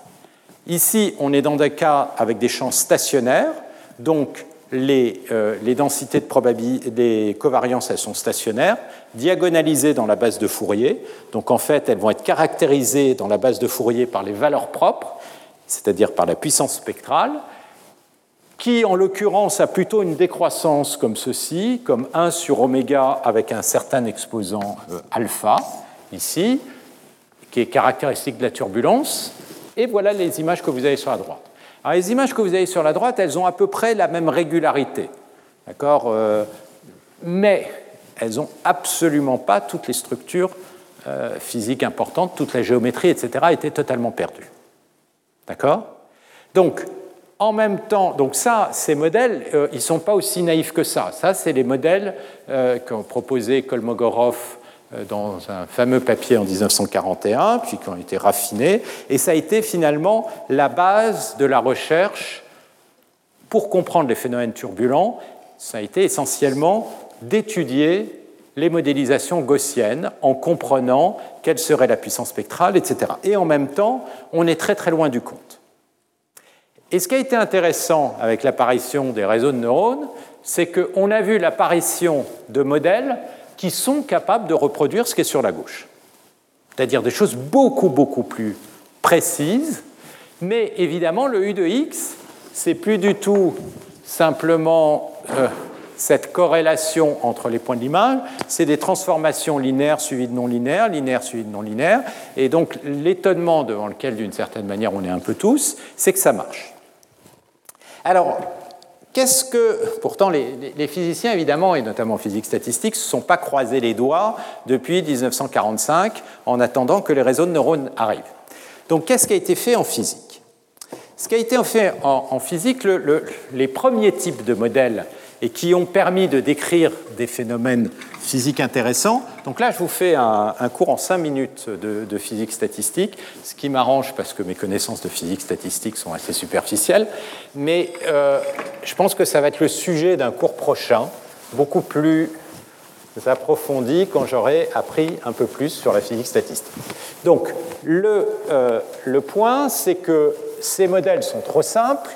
B: ici, on est dans des cas avec des champs stationnaires. Donc, euh, les, densités de probabilité, des covariances, elles sont stationnaires, diagonalisées dans la base de Fourier. Donc, en fait, elles vont être caractérisées dans la base de Fourier par les valeurs propres, c'est-à-dire par la puissance spectrale, qui, en l'occurrence, a plutôt une décroissance comme ceci, comme 1 sur oméga avec un certain exposant euh, alpha, ici, qui est caractéristique de la turbulence. Et voilà les images que vous avez sur la droite. Alors, les images que vous avez sur la droite, elles ont à peu près la même régularité. D'accord euh, Mais elles n'ont absolument pas toutes les structures euh, physiques importantes, toute la géométrie, etc., étaient totalement perdues. D'accord Donc, en même temps, donc ça, ces modèles, euh, ils ne sont pas aussi naïfs que ça. Ça, c'est les modèles qu'ont proposé Kolmogorov dans un fameux papier en 1941, puis qui ont été raffinés, et ça a été finalement la base de la recherche pour comprendre les phénomènes turbulents. Ça a été essentiellement d'étudier les modélisations gaussiennes en comprenant quelle serait la puissance spectrale, etc. Et en même temps, on est très très loin du compte. Et ce qui a été intéressant avec l'apparition des réseaux de neurones, c'est qu'on a vu l'apparition de modèles qui sont capables de reproduire ce qui est sur la gauche. C'est-à-dire des choses beaucoup, beaucoup plus précises, mais évidemment, le U de X, c'est plus du tout simplement euh, cette corrélation entre les points de l'image, c'est des transformations linéaires suivies de non linéaires, linéaires suivies de non linéaires, et donc l'étonnement devant lequel, d'une certaine manière, on est un peu tous, c'est que ça marche. Alors, Qu'est-ce que. Pourtant, les, physiciens, évidemment, et notamment en physique statistique, ne se sont pas croisés les doigts depuis 1945 en attendant que les réseaux de neurones arrivent. Donc, qu'est-ce qui a été fait en physique? Ce qui a été fait en, physique, les premiers types de modèles et qui ont permis de décrire des phénomènes physiques intéressants. Donc là, je vous fais un, cours en 5 minutes de, physique statistique, ce qui m'arrange parce que mes connaissances de physique statistique sont assez superficielles, mais euh, je pense que ça va être le sujet d'un cours prochain, beaucoup plus approfondi quand j'aurai appris un peu plus sur la physique statistique. Donc, le, euh, le point, c'est que ces modèles sont trop simples.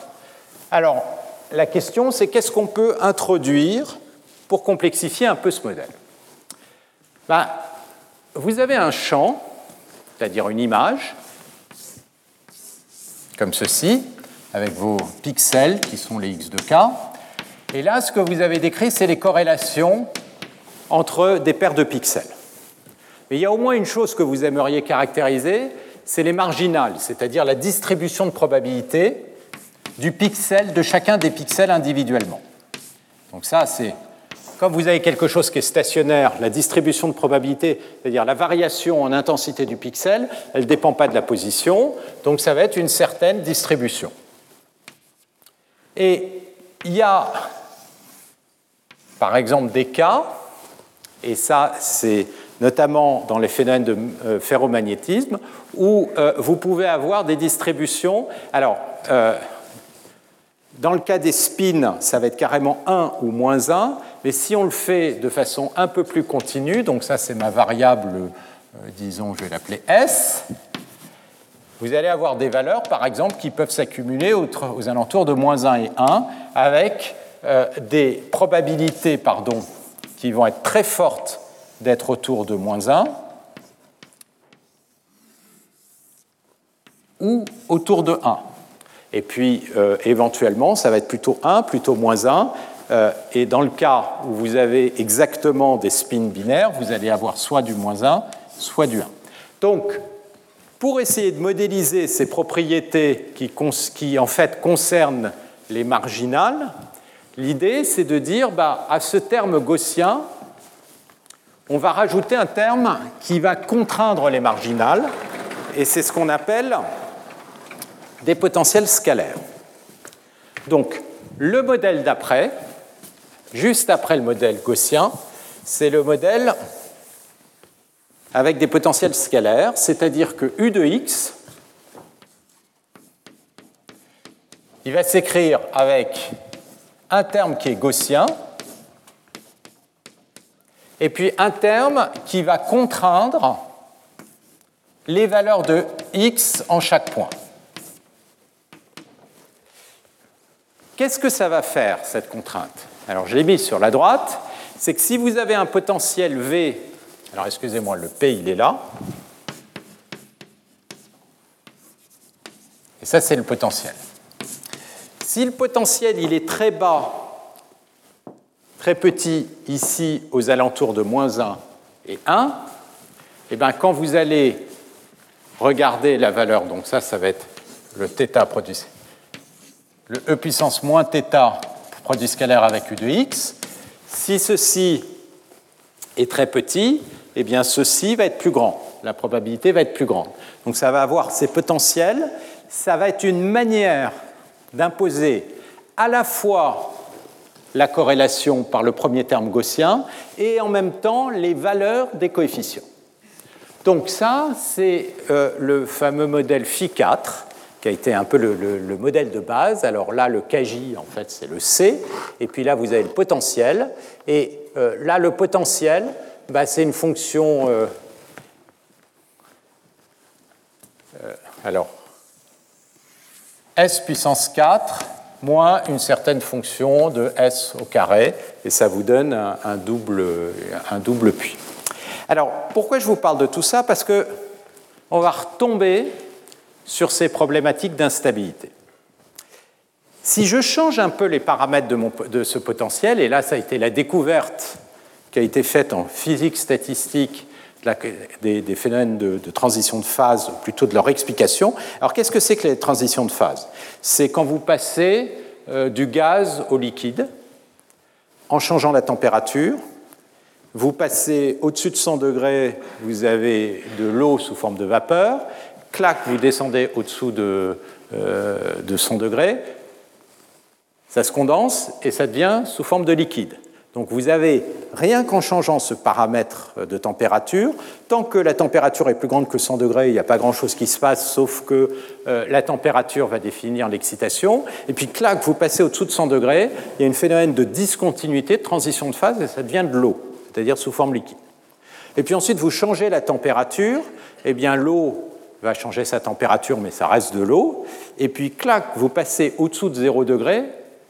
B: Alors, la question, c'est qu'est-ce qu'on peut introduire pour complexifier un peu ce modèle ben, Vous avez un champ, c'est-à-dire une image, comme ceci, avec vos pixels qui sont les x de k. Et là, ce que vous avez décrit, c'est les corrélations entre des paires de pixels. Mais il y a au moins une chose que vous aimeriez caractériser, c'est les marginales, c'est-à-dire la distribution de probabilité du pixel, de chacun des pixels individuellement. Donc ça, c'est quand vous avez quelque chose qui est stationnaire, la distribution de probabilité, c'est-à-dire la variation en intensité du pixel, elle ne dépend pas de la position, donc ça va être une certaine distribution. Et il y a, par exemple, des cas, et ça c'est notamment dans les phénomènes de euh, ferromagnétisme, où euh, vous pouvez avoir des distributions. Alors, euh, dans le cas des spins, ça va être carrément 1 ou moins 1, mais si on le fait de façon un peu plus continue, donc ça c'est ma variable, euh, disons, je vais l'appeler S, vous allez avoir des valeurs, par exemple, qui peuvent s'accumuler aux, alentours de moins 1 et 1, avec euh, des probabilités pardon, qui vont être très fortes d'être autour de moins 1, ou autour de 1. Et puis, euh, éventuellement, ça va être plutôt 1, plutôt moins 1, Euh, et dans le cas où vous avez exactement des spins binaires, vous allez avoir soit du moins 1, soit du 1. Donc, pour essayer de modéliser ces propriétés qui, en fait concernent les marginales, l'idée c'est de dire bah, à ce terme gaussien, on va rajouter un terme qui va contraindre les marginales, et c'est ce qu'on appelle des potentiels scalaires. Donc, le modèle d'après, juste après le modèle gaussien, c'est le modèle avec des potentiels scalaires, c'est-à-dire que U de x, il va s'écrire avec un terme qui est gaussien, et puis un terme qui va contraindre les valeurs de x en chaque point. Qu'est-ce que ça va faire, cette contrainte? Alors, je l'ai mis sur la droite. C'est que si vous avez un potentiel V, alors excusez-moi, le P, il est là. Et ça, c'est le potentiel. Si le potentiel, il est très bas, très petit, ici, aux alentours de moins 1 et 1, et eh bien, quand vous allez regarder la valeur, donc ça, ça va être le θ produit le e puissance moins θ produit scalaire avec u de x. Si ceci est très petit, eh bien ceci va être plus grand. La probabilité va être plus grande. Donc ça va avoir ces potentiels. Ça va être une manière d'imposer à la fois la corrélation par le premier terme gaussien et en même temps les valeurs des coefficients. Donc ça, c'est euh, le fameux modèle Phi4 qui a été un peu le, modèle de base. Alors là, le KJ, en fait, c'est le C. Et puis là, vous avez le potentiel. Et euh, là, le potentiel, bah, c'est une fonction. Euh, euh, alors, S puissance 4 moins une certaine fonction de S au carré. Et ça vous donne un, double, un double puits. Alors, pourquoi je vous parle de tout ça? Parce que on va retomber sur ces problématiques d'instabilité. Si je change un peu les paramètres de, ce potentiel, et là ça a été la découverte qui a été faite en physique statistique des, phénomènes de, transition de phase, plutôt de leur explication. Alors qu'est-ce que c'est que les transitions de phase? C'est quand vous passez euh, du gaz au liquide en changeant la température. Vous passez au-dessus de 100 degrés, vous avez de l'eau sous forme de vapeur, clac, vous descendez au-dessous de, 100 euh, degrés, ça se condense et ça devient sous forme de liquide. Donc vous avez, rien qu'en changeant ce paramètre de température, tant que la température est plus grande que 100 degrés, il n'y a pas grand-chose qui se passe, sauf que euh, la température va définir l'excitation. Et puis, clac, vous passez au-dessous de 100 degrés, il y a un phénomène de discontinuité, de transition de phase, et ça devient de l'eau, c'est-à-dire sous forme liquide. Et puis ensuite, vous changez la température, et eh bien l'eau va changer sa température, mais ça reste de l'eau. Et puis, clac, vous passez au-dessous de 0 degré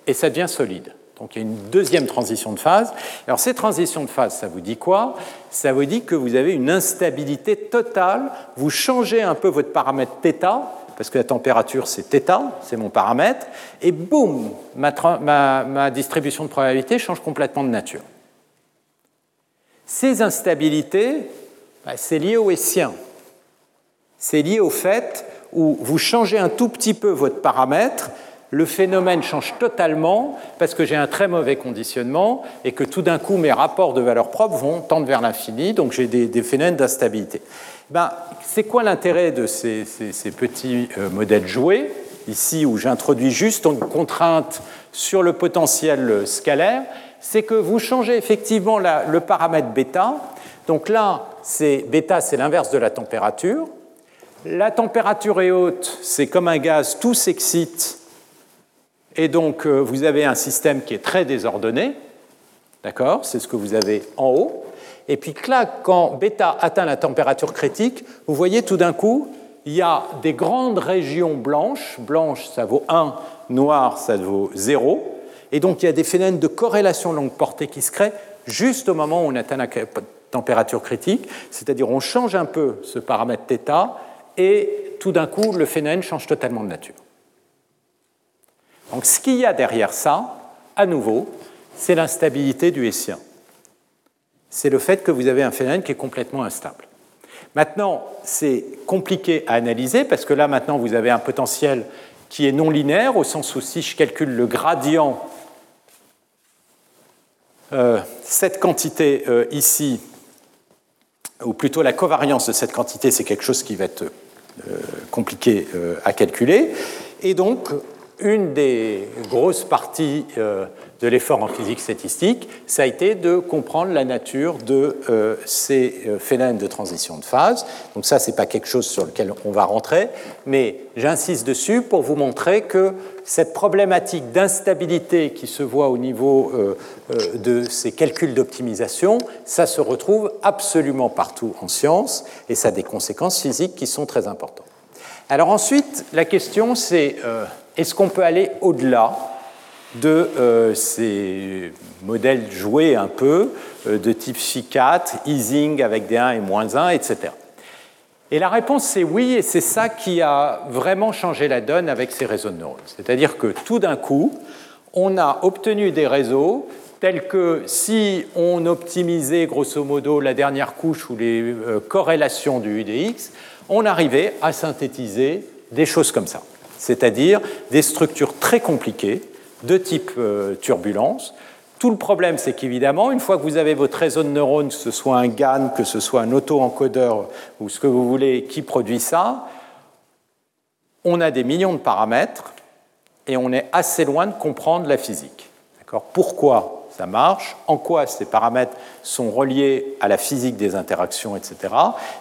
B: et ça devient solide. Donc il y a une deuxième transition de phase. Alors ces transitions de phase, ça vous dit quoi? Ça vous dit que vous avez une instabilité totale. Vous changez un peu votre paramètre θ, parce que la température c'est θ, c'est mon paramètre, et boum, ma, distribution de probabilité change complètement de nature. Ces instabilités, bah, c'est lié au hessien. C'est lié au fait où vous changez un tout petit peu votre paramètre, le phénomène change totalement parce que j'ai un très mauvais conditionnement et que tout d'un coup mes rapports de valeur propre vont tendre vers l'infini, donc j'ai des, phénomènes d'instabilité. Ben, c'est quoi l'intérêt de ces, petits euh, modèles joués Ici, où j'introduis juste une contrainte sur le potentiel scalaire, c'est que vous changez effectivement le paramètre bêta. Donc là, bêta, c'est l'inverse de la température. La température est haute, c'est comme un gaz, tout s'excite, et donc euh, vous avez un système qui est très désordonné, d'accord C'est ce que vous avez en haut. Et puis, clac, quand bêta atteint la température critique, vous voyez tout d'un coup, il y a des grandes régions blanches. Blanche, ça vaut 1, noir, ça vaut 0. Et donc, il y a des phénomènes de corrélation longue portée qui se créent juste au moment où on atteint la température critique, c'est-à-dire on change un peu ce paramètre θ et tout d'un coup, le phénomène change totalement de nature. Donc ce qu'il y a derrière ça, à nouveau, c'est l'instabilité du Hessien. C'est le fait que vous avez un phénomène qui est complètement instable. Maintenant, c'est compliqué à analyser parce que là, maintenant, vous avez un potentiel qui est non linéaire, au sens où si je calcule le gradient, euh, cette quantité euh, ici, ou plutôt la covariance de cette quantité, c'est quelque chose qui va être compliqué à calculer. Et donc, une des grosses parties de l'effort en physique statistique, ça a été de comprendre la nature de euh, ces euh, phénomènes de transition de phase. Donc ça, ce n'est pas quelque chose sur lequel on va rentrer, mais j'insiste dessus pour vous montrer que cette problématique d'instabilité qui se voit au niveau euh, de ces calculs d'optimisation, ça se retrouve absolument partout en sciences et ça a des conséquences physiques qui sont très importantes. Alors ensuite, la question c'est est-ce qu'on peut aller au-delà de euh, ces modèles joués un peu euh, de type phi4, easing avec des 1 et moins 1, etc. Et la réponse c'est oui, et c'est ça qui a vraiment changé la donne avec ces réseaux de neurones. C'est-à-dire que tout d'un coup, on a obtenu des réseaux tels que si on optimisait grosso modo la dernière couche ou les euh, corrélations du UDX, on arrivait à synthétiser des choses comme ça, c'est-à-dire des structures très compliquées de type euh, turbulence. Tout le problème, c'est qu'évidemment, une fois que vous avez votre réseau de neurones, que ce soit un GAN, que ce soit un auto-encodeur ou ce que vous voulez qui produit ça, on a des millions de paramètres et on est assez loin de comprendre la physique. Pourquoi ça marche? En quoi ces paramètres sont reliés à la physique des interactions, etc.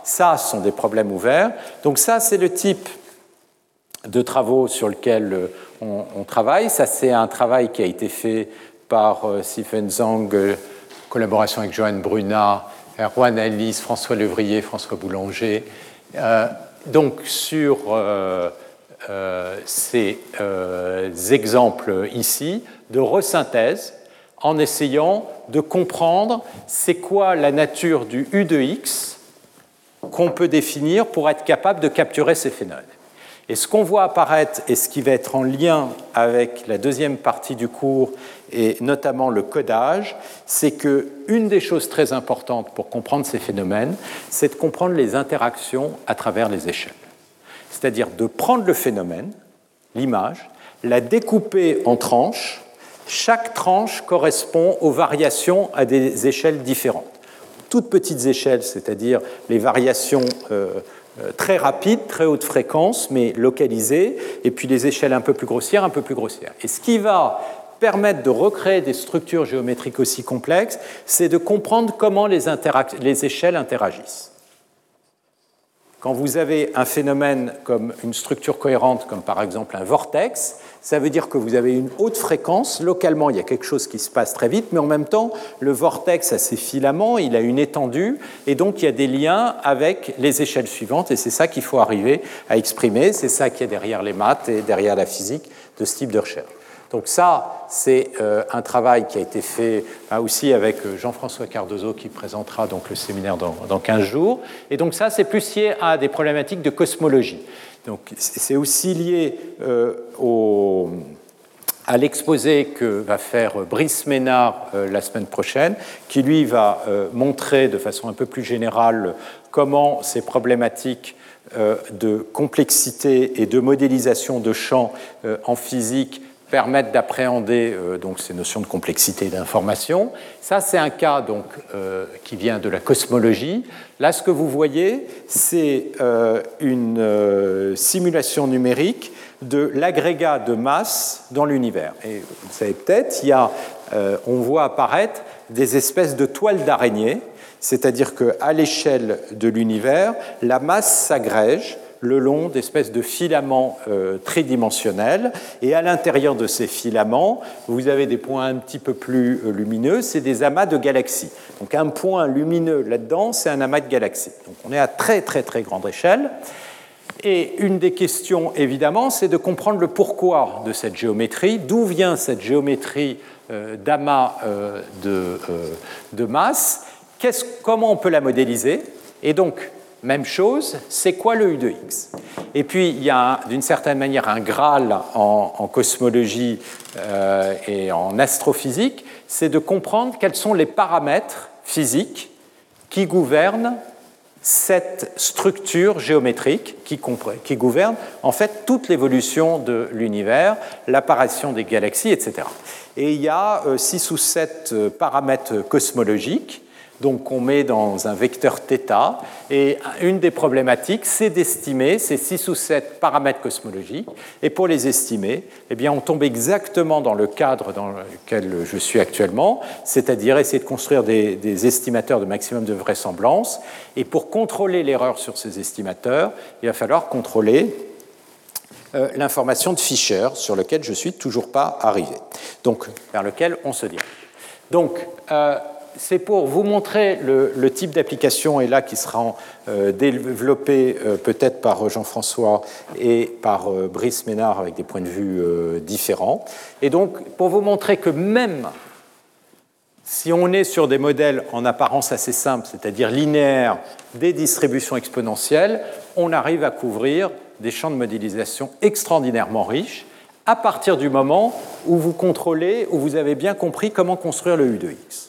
B: Ça, ce sont des problèmes ouverts. Donc ça, c'est le type de travaux sur lesquels euh, on, travaille. Ça, c'est un travail qui a été fait par euh, Stephen Zhang, euh, collaboration avec Joanne Brunat, Erwan Alice, François Levrier, François Boulanger. donc, sur ces exemples ici de resynthèse, en essayant de comprendre c'est quoi la nature du U de X qu'on peut définir pour être capable de capturer ces phénomènes. Et ce qu'on voit apparaître et ce qui va être en lien avec la deuxième partie du cours et notamment le codage, c'est que une des choses très importantes pour comprendre ces phénomènes, c'est de comprendre les interactions à travers les échelles. C'est-à-dire de prendre le phénomène, l'image, la découper en tranches. Chaque tranche correspond aux variations à des échelles différentes. Toutes petites échelles, c'est-à-dire les variations euh, très rapide, très haute fréquence, mais localisée, et puis les échelles un peu plus grossières, un peu plus grossières. Et ce qui va permettre de recréer des structures géométriques aussi complexes, c'est de comprendre comment les échelles interagissent. Quand vous avez un phénomène comme une structure cohérente, comme par exemple un vortex, ça veut dire que vous avez une haute fréquence. Localement, il y a quelque chose qui se passe très vite, mais en même temps, le vortex a ses filaments, il a une étendue, et donc il y a des liens avec les échelles suivantes, et c'est ça qu'il faut arriver à exprimer. C'est ça qui est derrière les maths et derrière la physique de ce type de recherche. Donc ça, c'est euh, un travail qui a été fait bah, aussi avec euh, Jean-François Cardozo qui présentera donc le séminaire dans, dans 15 jours. Et donc ça, c'est plus lié à des problématiques de cosmologie. C'est aussi lié euh, à l'exposé que va faire Brice Ménard la semaine prochaine, qui lui va montrer de façon un peu plus générale comment ces problématiques de complexité et de modélisation de champs en physique permettent d'appréhender euh, donc ces notions de complexité d'information. Ça, c'est un cas donc euh, qui vient de la cosmologie. Là, ce que vous voyez, c'est euh, une simulation numérique de l'agrégat de masse dans l'univers. Et vous savez peut-être, il y a, on voit apparaître des espèces de toiles d'araignée, c'est-à-dire qu'à l'échelle de l'univers, la masse s'agrège le long d'espèces de filaments euh, tridimensionnels. Et à l'intérieur de ces filaments, vous avez des points un petit peu plus euh, lumineux, c'est des amas de galaxies. Donc un point lumineux là-dedans, c'est un amas de galaxies. Donc on est à très très très grande échelle. Et une des questions, évidemment, c'est de comprendre le pourquoi de cette géométrie, d'où vient cette géométrie euh, d'amas de, de, masse, comment on peut la modéliser. Et donc, même chose, c'est quoi le U de X? Et puis, il y a d'une certaine manière un Graal en, cosmologie euh, et en astrophysique, c'est de comprendre quels sont les paramètres physiques qui gouvernent cette structure géométrique qui, qui gouverne en fait toute l'évolution de l'univers, l'apparition des galaxies, etc. Et il y a euh, six ou sept euh, paramètres cosmologiques donc on met dans un vecteur θ. Et une des problématiques, c'est d'estimer ces six ou sept paramètres cosmologiques. Et pour les estimer, eh bien, on tombe exactement dans le cadre dans lequel je suis actuellement, c'est-à-dire essayer de construire des, estimateurs de maximum de vraisemblance. Et pour contrôler l'erreur sur ces estimateurs, il va falloir contrôler euh, l'information de Fischer, sur lequel je suis toujours pas arrivé, donc vers lequel on se dirige. Donc, euh, c'est pour vous montrer le, type d'application et là qui sera euh, développé euh, peut-être par Jean-François et par euh, Brice Ménard avec des points de vue différents. Et donc pour vous montrer que même si on est sur des modèles en apparence assez simples, c'est-à-dire linéaires, des distributions exponentielles, on arrive à couvrir des champs de modélisation extraordinairement riches à partir du moment où vous contrôlez, où vous avez bien compris comment construire le U de X.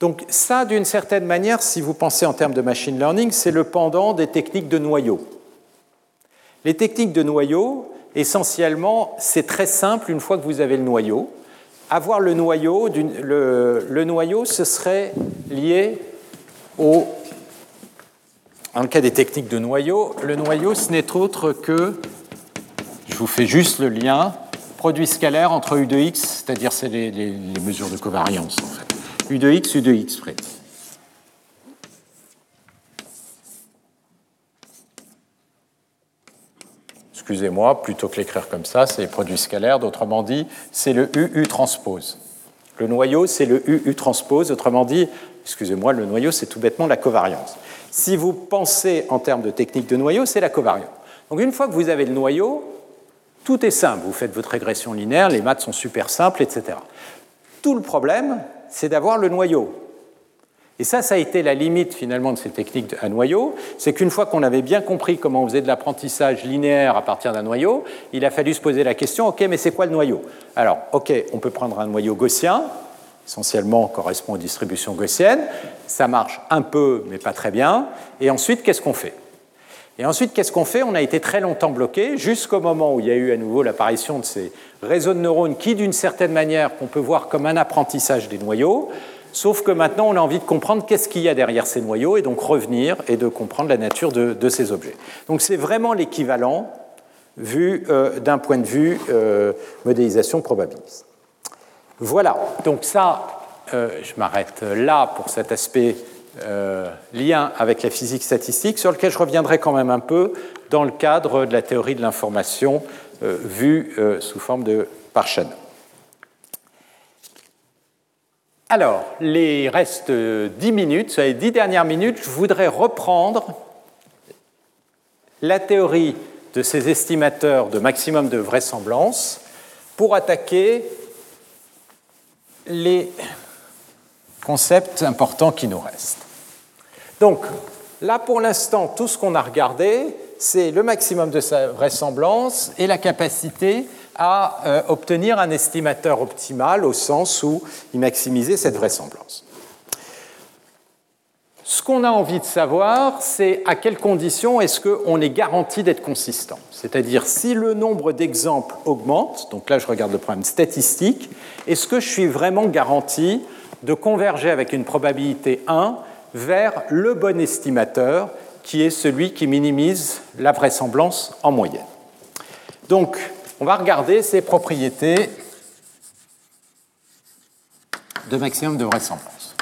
B: Donc ça, d'une certaine manière, si vous pensez en termes de machine learning, c'est le pendant des techniques de noyau. Les techniques de noyau, essentiellement, c'est très simple une fois que vous avez le noyau. Avoir le noyau, le, noyau, ce serait lié au... En le cas des techniques de noyau, le noyau, ce n'est autre que, je vous fais juste le lien, produit scalaire entre U de x, c'est-à-dire c'est les, les mesures de covariance en fait. U de x, U de x près. Excusez-moi, plutôt que l'écrire comme ça, c'est produit scalaire, autrement dit, c'est le UU transpose. Le noyau, c'est le UU transpose, autrement dit, excusez-moi, le noyau, c'est tout bêtement la covariance. Si vous pensez en termes de technique de noyau, c'est la covariance. Donc une fois que vous avez le noyau, tout est simple. Vous faites votre régression linéaire, les maths sont super simples, etc. Tout le problème, c'est d'avoir le noyau. Et ça, ça a été la limite finalement de ces techniques à noyau, c'est qu'une fois qu'on avait bien compris comment on faisait de l'apprentissage linéaire à partir d'un noyau, il a fallu se poser la question, ok, mais c'est quoi le noyau? Alors, ok, on peut prendre un noyau gaussien, essentiellement correspond aux distributions gaussiennes, ça marche un peu, mais pas très bien, et ensuite, qu'est-ce qu'on fait? Et ensuite, qu'est-ce qu'on fait? On a été très longtemps bloqué jusqu'au moment où il y a eu à nouveau l'apparition de ces réseaux de neurones qui, d'une certaine manière, qu'on peut voir comme un apprentissage des noyaux. Sauf que maintenant, on a envie de comprendre qu'est-ce qu'il y a derrière ces noyaux et donc revenir et de comprendre la nature de, ces objets. Donc c'est vraiment l'équivalent vu euh, d'un point de vue euh, modélisation probabiliste. Voilà, donc ça, euh, je m'arrête là pour cet aspect euh, lien avec la physique statistique, sur lequel je reviendrai quand même un peu dans le cadre de la théorie de l'information euh, vue euh, sous forme de Parchan. Alors, les restes 10 minutes, les 10 dernières minutes, je voudrais reprendre la théorie de ces estimateurs de maximum de vraisemblance pour attaquer les concepts importants qui nous restent. Donc, là, pour l'instant, tout ce qu'on a regardé, c'est le maximum de sa vraisemblance et la capacité à euh, obtenir un estimateur optimal au sens où il maximisait cette vraisemblance. Ce qu'on a envie de savoir, c'est à quelles conditions est-ce qu'on est garanti d'être consistant. C'est-à-dire si le nombre d'exemples augmente, donc là je regarde le problème statistique, est-ce que je suis vraiment garanti de converger avec une probabilité 1 vers le bon estimateur qui est celui qui minimise la vraisemblance en moyenne. Donc, on va regarder ces propriétés de maximum de vraisemblance.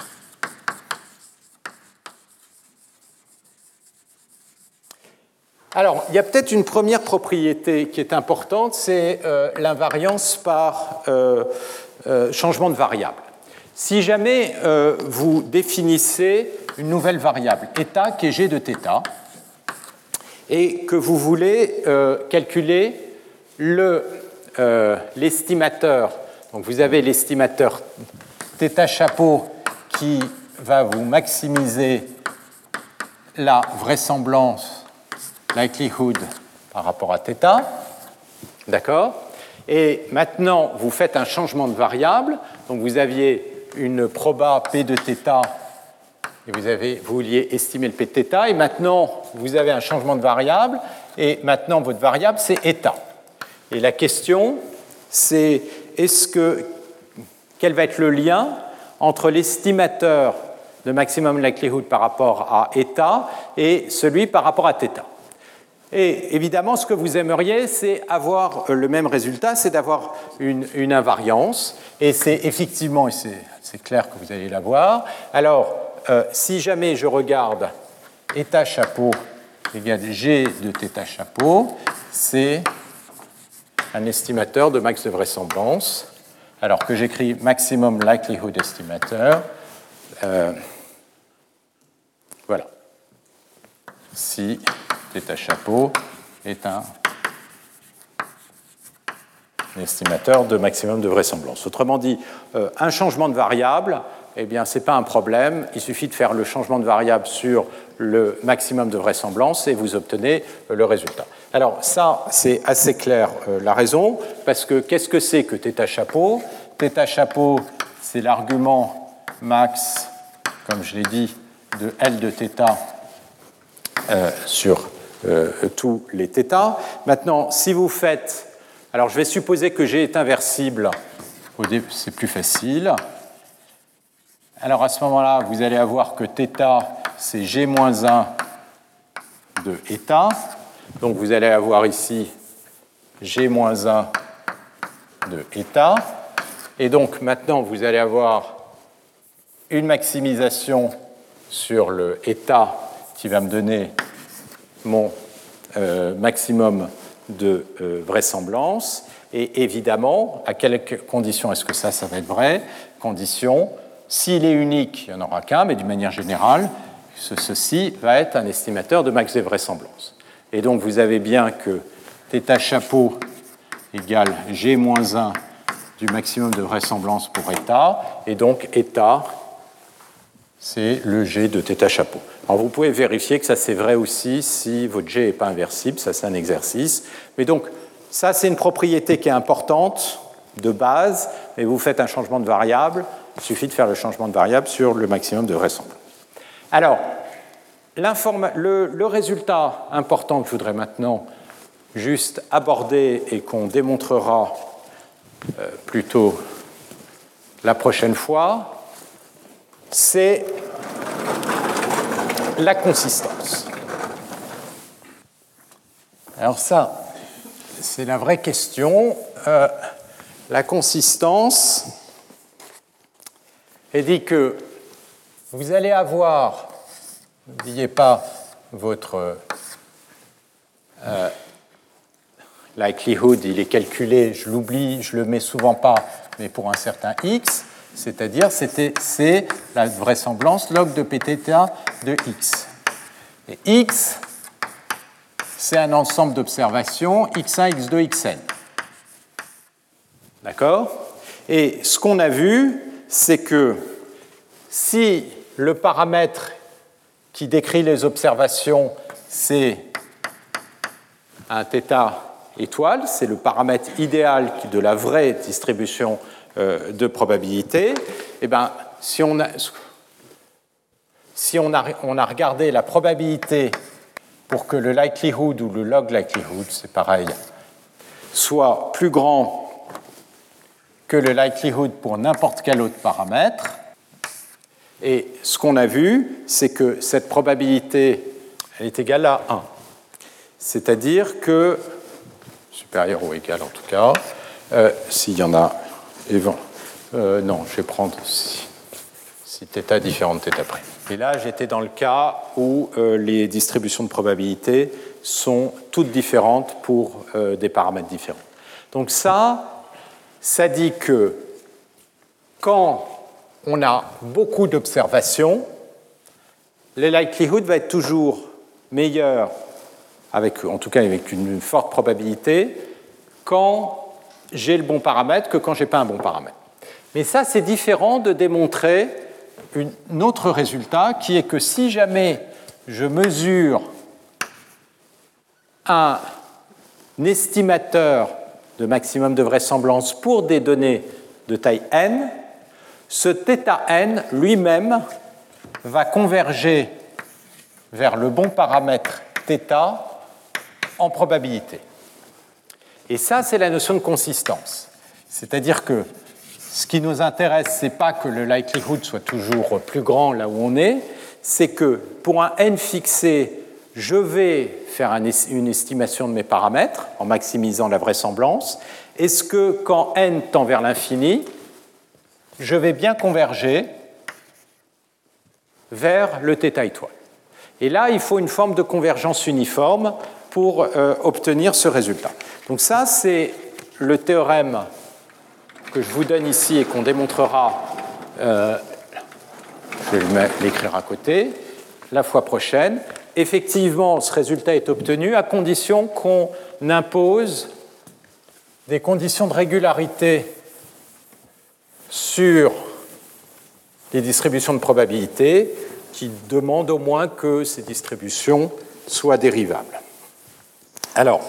B: Alors, il y a peut-être une première propriété qui est importante, c'est euh, l'invariance par euh, euh, changement de variable. Si jamais euh, vous définissez une nouvelle variable, état qui est g de θ, et que vous voulez euh, calculer euh, l'estimateur, donc vous avez l'estimateur θ chapeau qui va vous maximiser la vraisemblance, likelihood par rapport à θ. D'accord Et maintenant, vous faites un changement de variable. Donc vous aviez une proba P de θ et vous, avez, vous vouliez estimer le P de θ. Et maintenant, vous avez un changement de variable. Et maintenant, votre variable, c'est eta. Et la question, c'est est-ce que quel va être le lien entre l'estimateur de maximum likelihood par rapport à eta et celui par rapport à θ. Et évidemment, ce que vous aimeriez, c'est avoir le même résultat, c'est d'avoir une, invariance. Et c'est effectivement, et c'est clair que vous allez l'avoir. Alors, euh, si jamais je regarde eta chapeau égale g de θ chapeau, c'est un estimateur de max de vraisemblance alors que j'écris maximum likelihood estimateur, euh, voilà. Si θ chapeau est un estimateur de maximum de vraisemblance. Autrement dit, euh, un changement de variable, eh bien, ce n'est pas un problème. Il suffit de faire le changement de variable sur le maximum de vraisemblance et vous obtenez euh, le résultat. Alors ça, c'est assez clair la raison, parce que qu'est-ce que c'est que θ chapeau θ chapeau, c'est l'argument max, comme je l'ai dit, de L de θ euh, sur euh, tous les θ. Maintenant, si vous faites. alors, je vais supposer que G est inversible. C'est plus facile. Alors, à ce moment-là, vous allez avoir que θ, c'est G-1 de eta. Donc, vous allez avoir ici G-1 de eta. Et donc maintenant, vous allez avoir une maximisation sur le état qui va me donner mon euh, maximum de euh, vraisemblance. Et évidemment, à quelles conditions est-ce que ça, ça va être vrai? Condition, s'il est unique, il n'y en aura qu'un, mais d'une manière générale, ceci va être un estimateur de max de vraisemblance. Et donc vous avez bien que θ chapeau égale g-1 du maximum de vraisemblance pour état, et donc état, c'est le G de θ chapeau. Alors vous pouvez vérifier que ça c'est vrai aussi si votre G n'est pas inversible, ça c'est un exercice. Mais donc ça c'est une propriété qui est importante de base, mais vous faites un changement de variable, il suffit de faire le changement de variable sur le maximum de vraisemblance. Alors, le, le résultat important que je voudrais maintenant juste aborder et qu'on démontrera euh, plutôt la prochaine fois, c'est la consistance. Alors ça, c'est la vraie question. Euh, la consistance est dit que vous allez avoir, n'oubliez pas votre euh, likelihood, il est calculé, je l'oublie, je le mets souvent pas, mais pour un certain x, c'est-à-dire c'est la vraisemblance log de pθ de x. Et x, c'est un ensemble d'observations x1, x2, xn. D'accord? Et ce qu'on a vu, c'est que si le paramètre qui décrit les observations, c'est un θ étoile, c'est le paramètre idéal de la vraie distribution euh, de probabilité, eh ben, si, on a, si on, a, on a regardé la probabilité pour que le likelihood ou le log likelihood, c'est pareil, soit plus grand que le likelihood pour n'importe quel autre paramètre, et ce qu'on a vu, c'est que cette probabilité, elle est égale à 1. C'est-à-dire que supérieur ou égal en tout cas. Euh, s'il y en a, euh, non, je vais prendre si, si θ différent de θ près. Et là, j'étais dans le cas où euh, les distributions de probabilité sont toutes différentes pour des paramètres différents. Donc ça, ça dit que quand on a beaucoup d'observations, le likelihood va être toujours meilleur en tout cas avec une forte probabilité, quand j'ai le bon paramètre que quand je n'ai pas un bon paramètre. Mais ça, c'est différent de démontrer un autre résultat qui est que si jamais je mesure un estimateur de maximum de vraisemblance pour des données de taille n, ce θ n lui-même va converger vers le bon paramètre θ en probabilité. Et ça, c'est la notion de consistance. C'est-à-dire que ce qui nous intéresse, ce n'est pas que le likelihood soit toujours plus grand là où on est, c'est que pour un n fixé, je vais faire une estimation de mes paramètres en maximisant la vraisemblance. Est-ce que quand n tend vers l'infini, je vais bien converger vers le θ étoile? Et là, il faut une forme de convergence uniforme pour euh, obtenir ce résultat. Donc ça, c'est le théorème que je vous donne ici et qu'on démontrera, euh, je vais l'écrire à côté, la fois prochaine. Effectivement, ce résultat est obtenu à condition qu'on impose des conditions de régularité sur les distributions de probabilité qui demandent au moins que ces distributions soient dérivables. Alors,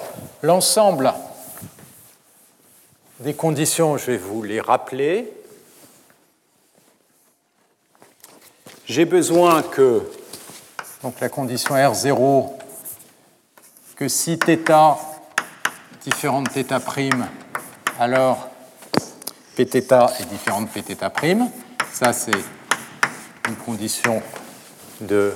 B: l'ensemble des conditions, je vais vous les rappeler. J'ai besoin que, donc la condition R0, que si θ différent de θ', alors Pθ est différent de Pθ'. Ça, c'est une condition de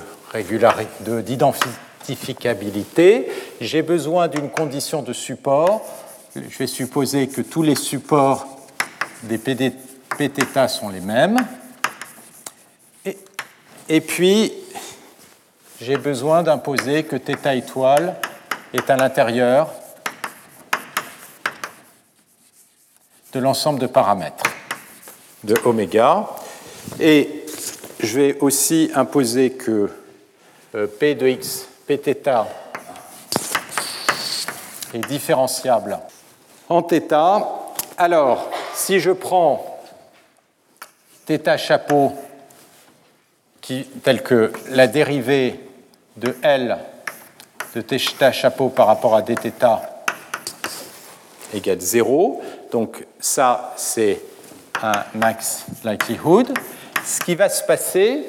B: d'identificabilité. J'ai besoin d'une condition de support je vais supposer que tous les supports des Pθ sont les mêmes. Et, et puis, j'ai besoin d'imposer que θ étoile est à l'intérieur de l'ensemble de paramètres de oméga. Et je vais aussi imposer que euh, P de x, Pθ est différenciable en θ. Alors, si je prends θ chapeau qui, tel que la dérivée de L de θ chapeau par rapport à dθ égale 0, donc ça c'est un max likelihood, ce qui va se passer,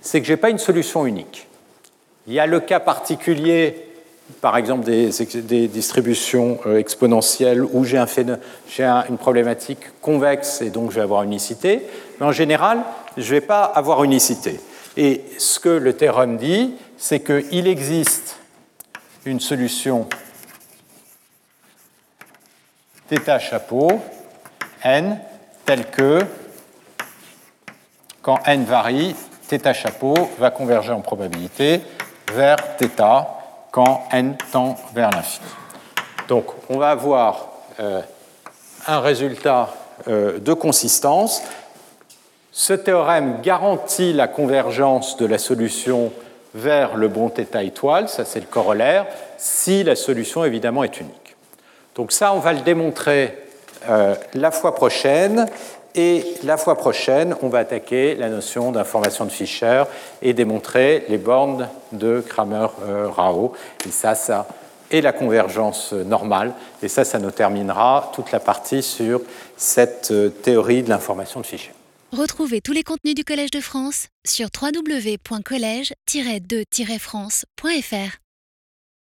B: c'est que je n'ai pas une solution unique. Il y a le cas particulier par exemple des, distributions euh, exponentielles où j'ai une problématique convexe et donc je vais avoir unicité, mais en général, je ne vais pas avoir unicité. Et ce que le théorème dit, c'est qu'il existe une solution θ chapeau n telle que quand n varie, θ chapeau va converger en probabilité vers θ quand n tend vers l'infini. Donc on va avoir euh, un résultat euh, de consistance. Ce théorème garantit la convergence de la solution vers le bon θ étoile, ça c'est le corollaire, si la solution évidemment est unique. Donc ça, on va le démontrer euh, la fois prochaine. Et la fois prochaine, on va attaquer la notion d'information de Fischer et démontrer les bornes de Kramer-Rao. Et ça, ça est la convergence normale. Et ça, ça nous terminera toute la partie sur cette euh, théorie de l'information de Fischer.
A: Retrouvez tous les contenus du Collège de France sur www.colège-2-france.fr.